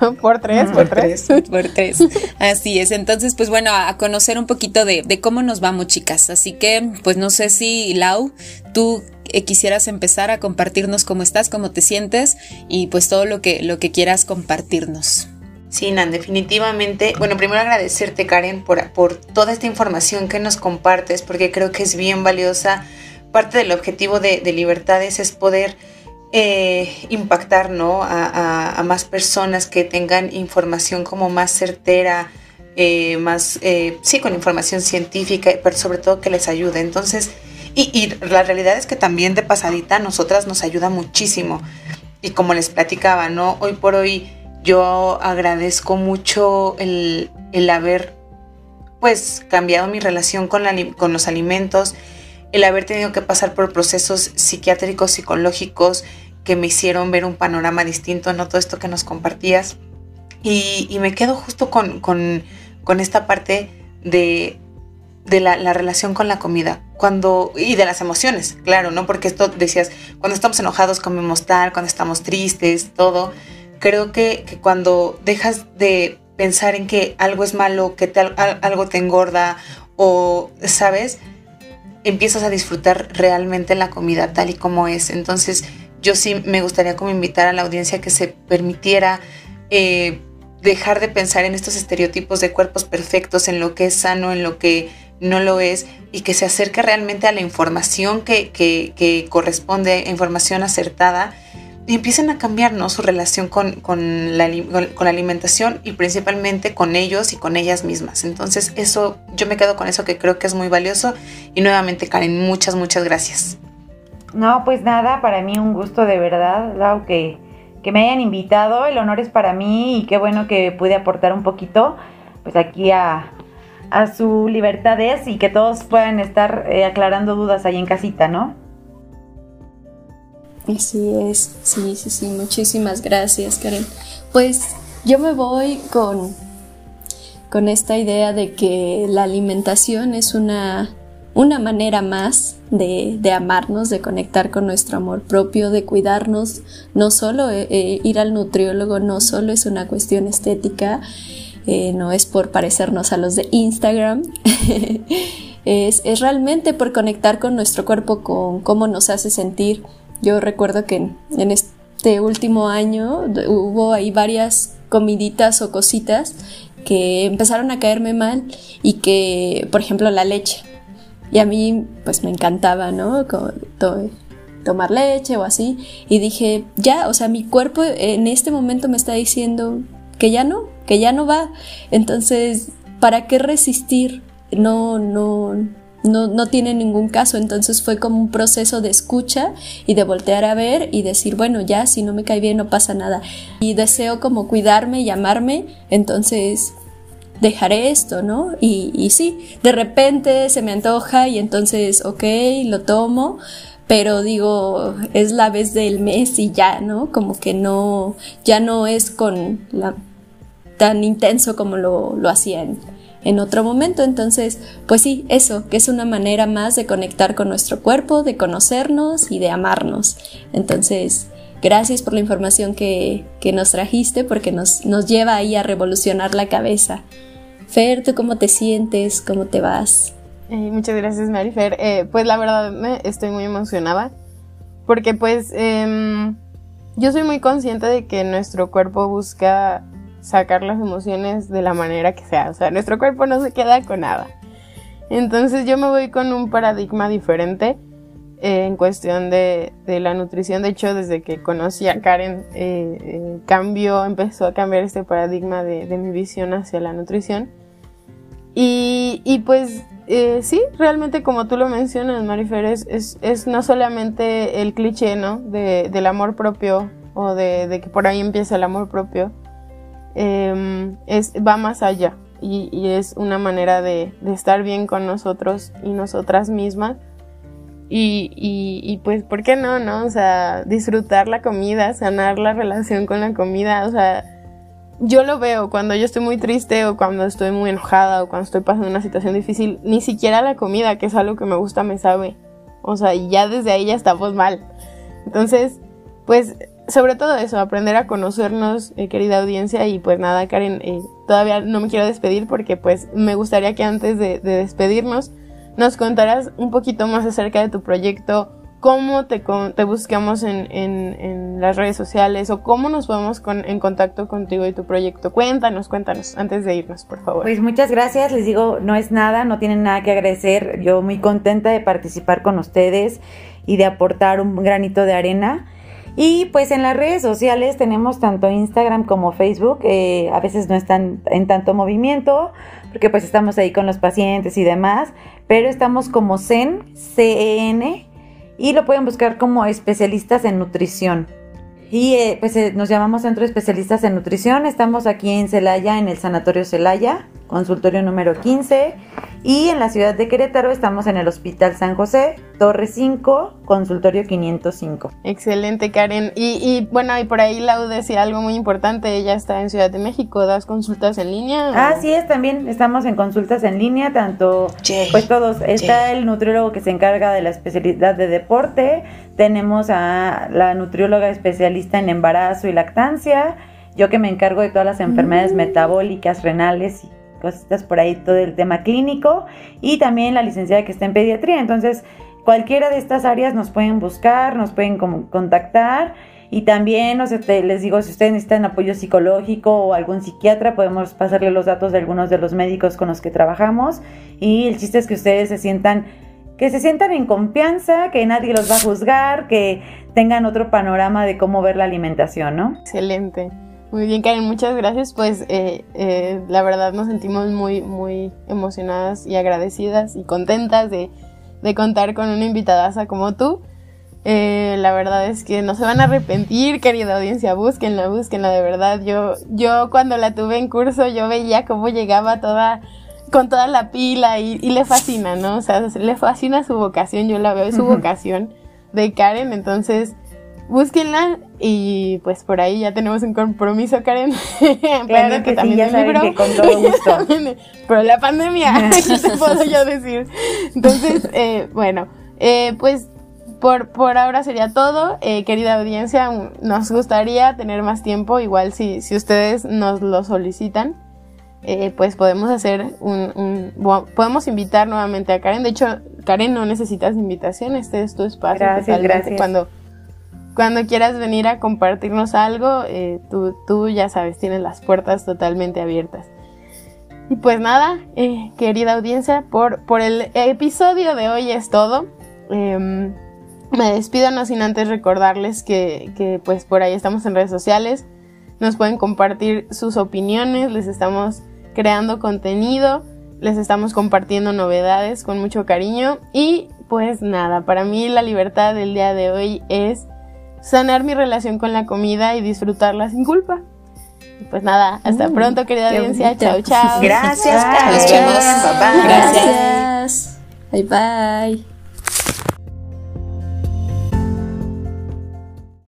Por, por tres, por, tres. Por tres. Así es. Entonces, pues bueno, a conocer un poquito de, cómo nos vamos, chicas. Así que, pues no sé si, Lau, tú eh, quisieras empezar a compartirnos cómo estás, cómo te sientes y pues todo lo que, lo que quieras compartirnos. Sí, Nan, definitivamente. Bueno, primero agradecerte, Karen, por, por toda esta información que nos compartes, porque creo que es bien valiosa parte del objetivo de, Libertades es poder eh, impactar ¿no? a, más personas que tengan información como más certera, eh, más, eh, sí, con información científica, pero sobre todo que les ayude. Entonces, y, la realidad es que también de pasadita a nosotras nos ayuda muchísimo. Y como les platicaba, ¿no? Hoy por hoy yo agradezco mucho el, haber pues cambiado mi relación con, la, con los alimentos, el haber tenido que pasar por procesos psiquiátricos, psicológicos, que me hicieron ver un panorama distinto, ¿no? Todo esto que nos compartías. Y, me quedo justo con, esta parte de, la, relación con la comida cuando y de las emociones, claro, ¿no? Porque esto decías, cuando estamos enojados comemos tal, cuando estamos tristes, todo. Creo que, cuando dejas de pensar en que algo es malo, que algo te engorda o, ¿sabes? Empiezas a disfrutar realmente la comida tal y como es. Entonces yo sí me gustaría como invitar a la audiencia que se permitiera eh, dejar de pensar en estos estereotipos de cuerpos perfectos, en lo que es sano, en lo que no lo es, y que se acerque realmente a la información que, que, que corresponde, información acertada y empiecen a cambiar su relación con, la, con, la, alimentación y principalmente con ellos y con ellas mismas. Entonces eso, yo me quedo con eso que creo que es muy valioso y nuevamente Karen, muchas, muchas gracias. No, pues nada, para mí un gusto de verdad, Lau, que, que me hayan invitado, el honor es para mí y qué bueno que pude aportar un poquito pues aquí a, a su libertades y que todos puedan estar eh, aclarando dudas ahí en casita, ¿no? Así es, sí, sí, sí, muchísimas gracias Karen. Pues yo me voy con, con esta idea de que la alimentación es una, una manera más de, de, amarnos, de conectar con nuestro amor propio, de cuidarnos. No solo eh, eh, ir al nutriólogo, no solo es una cuestión estética, eh, no es por parecernos a los de Instagram. es, es realmente por conectar con nuestro cuerpo, con cómo nos hace sentir yo recuerdo que en, este último año hubo ahí varias comiditas o cositas que empezaron a caerme mal y que, por ejemplo, la leche. Y a mí, pues me encantaba, ¿no? tomar leche o así. Y dije, ya, o sea, mi cuerpo en este momento me está diciendo que ya no, que ya no va. Entonces, ¿para qué resistir? No, no, no, no tiene ningún caso. Entonces fue como un proceso de escucha y de voltear a ver y decir, bueno, ya, si no me cae bien, no pasa nada. Y deseo como cuidarme y amarme, entonces dejaré esto, ¿no? Y, y sí, de repente se me antoja y entonces, ok, lo tomo, pero digo, es la vez del mes y ya, ¿no? Como que no, ya no es con la tan intenso como lo, lo hacía en otro momento. Entonces, pues sí, eso, que es una manera más de conectar con nuestro cuerpo, de conocernos y de amarnos. Entonces, gracias por la información que, nos trajiste porque nos, nos lleva ahí a revolucionar la cabeza. Fer, ¿tú cómo te sientes? ¿Cómo te vas? Eh, muchas gracias, Marifer. Eh, pues la verdad me estoy muy emocionada porque pues em, yo soy muy consciente de que nuestro cuerpo busca sacar las emociones de la manera que sea. O sea, nuestro cuerpo no se queda con nada. Entonces yo me voy con un paradigma diferente eh, en cuestión de, la nutrición. De hecho, desde que conocí a Karen, eh, eh, cambió, empezó a cambiar este paradigma de, mi visión hacia la nutrición. Y, pues eh, sí, realmente como tú lo mencionas, Marifer, es, es, no solamente el cliché, ¿no? De, del amor propio o de, que por ahí empieza el amor propio. Em, es, va más allá y, es una manera de, estar bien con nosotros y nosotras mismas. Y, y, pues, ¿por qué no, no? O sea, disfrutar la comida, sanar la relación con la comida, o sea, yo lo veo cuando yo estoy muy triste o cuando estoy muy enojada o cuando estoy pasando una situación difícil, ni siquiera la comida, que es algo que me gusta, me sabe. O sea, y ya desde ahí ya estamos mal. Entonces, pues, sobre todo eso, aprender a conocernos, eh, querida audiencia, y pues nada, Karen, eh, todavía no me quiero despedir porque pues me gustaría que antes de, de despedirnos nos contaras un poquito más acerca de tu proyecto, cómo te, te buscamos en, en, las redes sociales o cómo nos podemos con, en contacto contigo y tu proyecto. Cuéntanos, cuéntanos, antes de irnos, por favor. Pues muchas gracias, les digo, no es nada, no tienen nada que agradecer. Yo muy contenta de participar con ustedes y de aportar un granito de arena. Y pues en las redes sociales tenemos tanto Instagram como Facebook, eh, a veces no están en tanto movimiento, porque pues estamos ahí con los pacientes y demás, pero estamos como CEN, CEN, y lo pueden buscar como especialistas en nutrición. Y eh, pues eh, nos llamamos Centro Especialistas en Nutrición. Estamos aquí en Celaya, en el Sanatorio Celaya, consultorio número 15. Y en la ciudad de Querétaro estamos en el Hospital San José, Torre 5, consultorio 505. Excelente, Karen. Y, y bueno, y por ahí Lau decía algo muy importante. Ella está en Ciudad de México. ¿Das consultas en línea? Ah, sí es, también estamos en consultas en línea, tanto, pues todos. Está el nutriólogo que se encarga de la especialidad de deporte. Tenemos a la nutrióloga especialista en embarazo y lactancia. Yo que me encargo de todas las enfermedades mm. metabólicas, renales y cositas por ahí, todo el tema clínico. Y también la licenciada que está en pediatría. Entonces, cualquiera de estas áreas nos pueden buscar, nos pueden contactar. Y también, no sé, les digo, si ustedes necesitan apoyo psicológico o algún psiquiatra, podemos pasarle los datos de algunos de los médicos con los que trabajamos. Y el chiste es que ustedes se sientan que se sientan en confianza, que nadie los va a juzgar, que tengan otro panorama de cómo ver la alimentación, ¿no? Excelente. Muy bien, Karen, muchas gracias. Pues eh, eh, la verdad nos sentimos muy, muy emocionadas y agradecidas y contentas de, de contar con una invitada como tú. Eh, la verdad es que no se van a arrepentir, querida audiencia, búsquenla, búsquenla de verdad. Yo, yo cuando la tuve en curso, yo veía cómo llegaba toda con toda la pila y, le fascina, ¿no? O sea, le fascina su vocación, yo la veo, su vocación de Karen, entonces búsquenla y pues por ahí ya tenemos un compromiso, Karen. claro que, también ya saben que con todo gusto. Pero la pandemia, ¿qué te puedo yo decir? Entonces, eh, bueno, eh, pues por, por ahora sería todo. Eh, querida audiencia, nos gustaría tener más tiempo, igual si, si ustedes nos lo solicitan. Eh, pues podemos hacer un, podemos invitar nuevamente a Karen. De hecho, Karen, no necesitas invitación, este es tu espacio. Gracias, gracias. Cuando, cuando quieras venir a compartirnos algo, eh, tú, ya sabes, tienes las puertas totalmente abiertas. Y pues nada, eh, querida audiencia, por, por el episodio de hoy es todo. Em, me despido no sin antes recordarles que, que pues por ahí estamos en redes sociales. Nos pueden compartir sus opiniones, les estamos creando contenido, les estamos compartiendo novedades con mucho cariño y pues nada, para mí la libertad del día de hoy es sanar mi relación con la comida y disfrutarla sin culpa. pues nada, hasta mm, pronto querida audiencia, chao chao. Gracias, Nos vemos, Gracias. Bye bye.